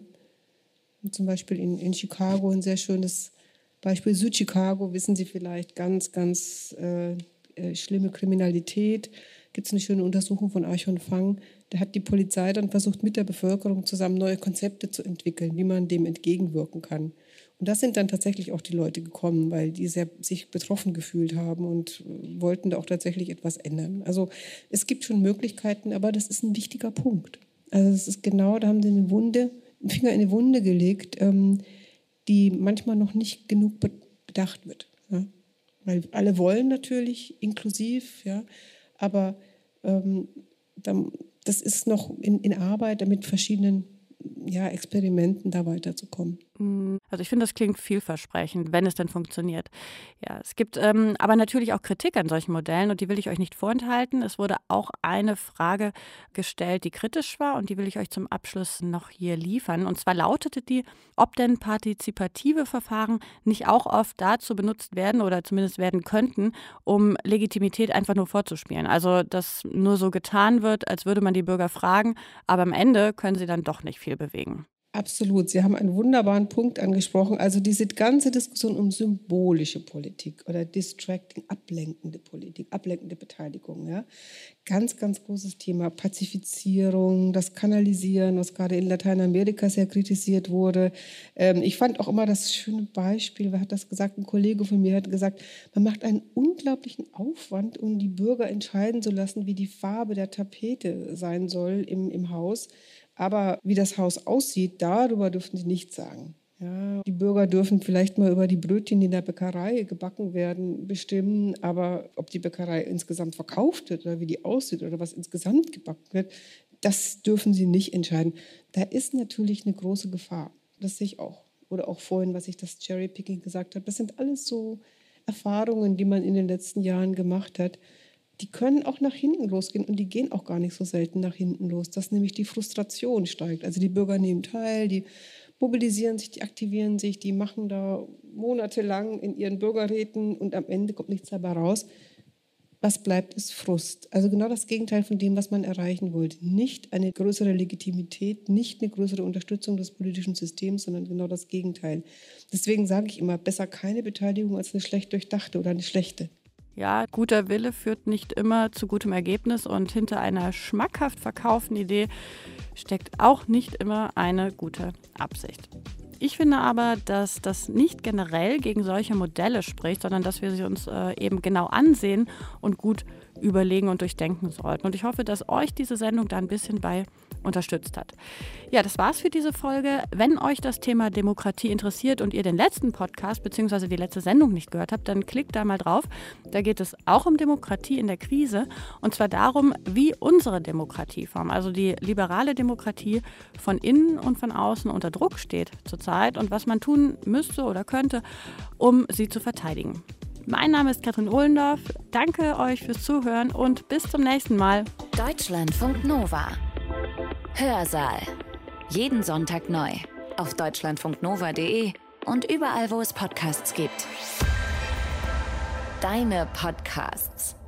zum Beispiel in, in Chicago ein sehr schönes Beispiel. Südchicago, wissen Sie vielleicht, ganz, ganz äh, äh, schlimme Kriminalität. Gibt es eine schöne Untersuchung von Archon Fang. Da hat die Polizei dann versucht, mit der Bevölkerung zusammen neue Konzepte zu entwickeln, wie man dem entgegenwirken kann. Und das sind dann tatsächlich auch die Leute gekommen, weil die sehr, sich betroffen gefühlt haben und äh, wollten da auch tatsächlich etwas ändern. Also es gibt schon Möglichkeiten, aber das ist ein wichtiger Punkt. Also es ist genau, da haben sie eine Wunde, einen Finger in eine Wunde gelegt, ähm, die manchmal noch nicht genug bedacht wird. Ja? Weil alle wollen natürlich inklusiv, ja, aber ähm, das ist noch in, in Arbeit mit verschiedenen ja, Experimenten da weiterzukommen. Also ich finde, das klingt vielversprechend, wenn es denn funktioniert. Ja, es gibt ähm, aber natürlich auch Kritik an solchen Modellen und die will ich euch nicht vorenthalten. Es wurde auch eine Frage gestellt, die kritisch war und die will ich euch zum Abschluss noch hier liefern. Und zwar lautete die, ob denn partizipative Verfahren nicht auch oft dazu benutzt werden oder zumindest werden könnten, um Legitimität einfach nur vorzuspielen. Also dass nur so getan wird, als würde man die Bürger fragen, aber am Ende können sie dann doch nicht viel bewegen. Absolut. Sie haben einen wunderbaren Punkt angesprochen. Also diese ganze Diskussion um symbolische Politik oder distracting, ablenkende Politik, ablenkende Beteiligung. Ja. Ganz, ganz großes Thema. Pazifizierung, das Kanalisieren, was gerade in Lateinamerika sehr kritisiert wurde. Ähm, ich fand auch immer das schöne Beispiel, wer hat das gesagt? Ein Kollege von mir hat gesagt, man macht einen unglaublichen Aufwand, um die Bürger entscheiden zu lassen, wie die Farbe der Tapete sein soll im, im Haus aber wie das Haus aussieht, darüber dürfen sie nichts sagen. Ja, die Bürger dürfen vielleicht mal über die Brötchen, die in der Bäckerei gebacken werden, bestimmen, aber ob die Bäckerei insgesamt verkauft wird oder wie die aussieht oder was insgesamt gebacken wird, das dürfen sie nicht entscheiden. Da ist natürlich eine große Gefahr. Das sehe ich auch. Oder auch vorhin, was ich das Cherrypicking gesagt habe. Das sind alles so Erfahrungen, die man in den letzten Jahren gemacht hat die können auch nach hinten losgehen und die gehen auch gar nicht so selten nach hinten los, dass nämlich die Frustration steigt. Also die Bürger nehmen teil, die mobilisieren sich, die aktivieren sich, die machen da monatelang in ihren Bürgerräten und am Ende kommt nichts dabei raus. Was bleibt, ist Frust. Also genau das Gegenteil von dem, was man erreichen wollte. Nicht eine größere Legitimität, nicht eine größere Unterstützung des politischen Systems, sondern genau das Gegenteil. Deswegen sage ich immer, besser keine Beteiligung als eine schlecht durchdachte oder eine schlechte. Ja, guter Wille führt nicht immer zu gutem Ergebnis und hinter einer schmackhaft verkauften Idee steckt auch nicht immer eine gute Absicht. Ich finde aber, dass das nicht generell gegen solche Modelle spricht, sondern dass wir sie uns äh, eben genau ansehen und gut überlegen und durchdenken sollten. Und ich hoffe, dass euch diese Sendung da ein bisschen bei unterstützt hat. Ja, das war's für diese Folge. Wenn euch das Thema Demokratie interessiert und ihr den letzten Podcast bzw. die letzte Sendung nicht gehört habt, dann klickt da mal drauf. Da geht es auch um Demokratie in der Krise und zwar darum, wie unsere Demokratieform, also die liberale Demokratie, von innen und von außen unter Druck steht zurzeit und was man tun müsste oder könnte, um sie zu verteidigen. Mein Name ist Katrin Ohlendorf. Danke euch fürs Zuhören und bis zum nächsten Mal. Deutschlandfunk Nova. Hörsaal. Jeden Sonntag neu. Auf deutschlandfunknova.de und überall, wo es Podcasts gibt. Deine Podcasts.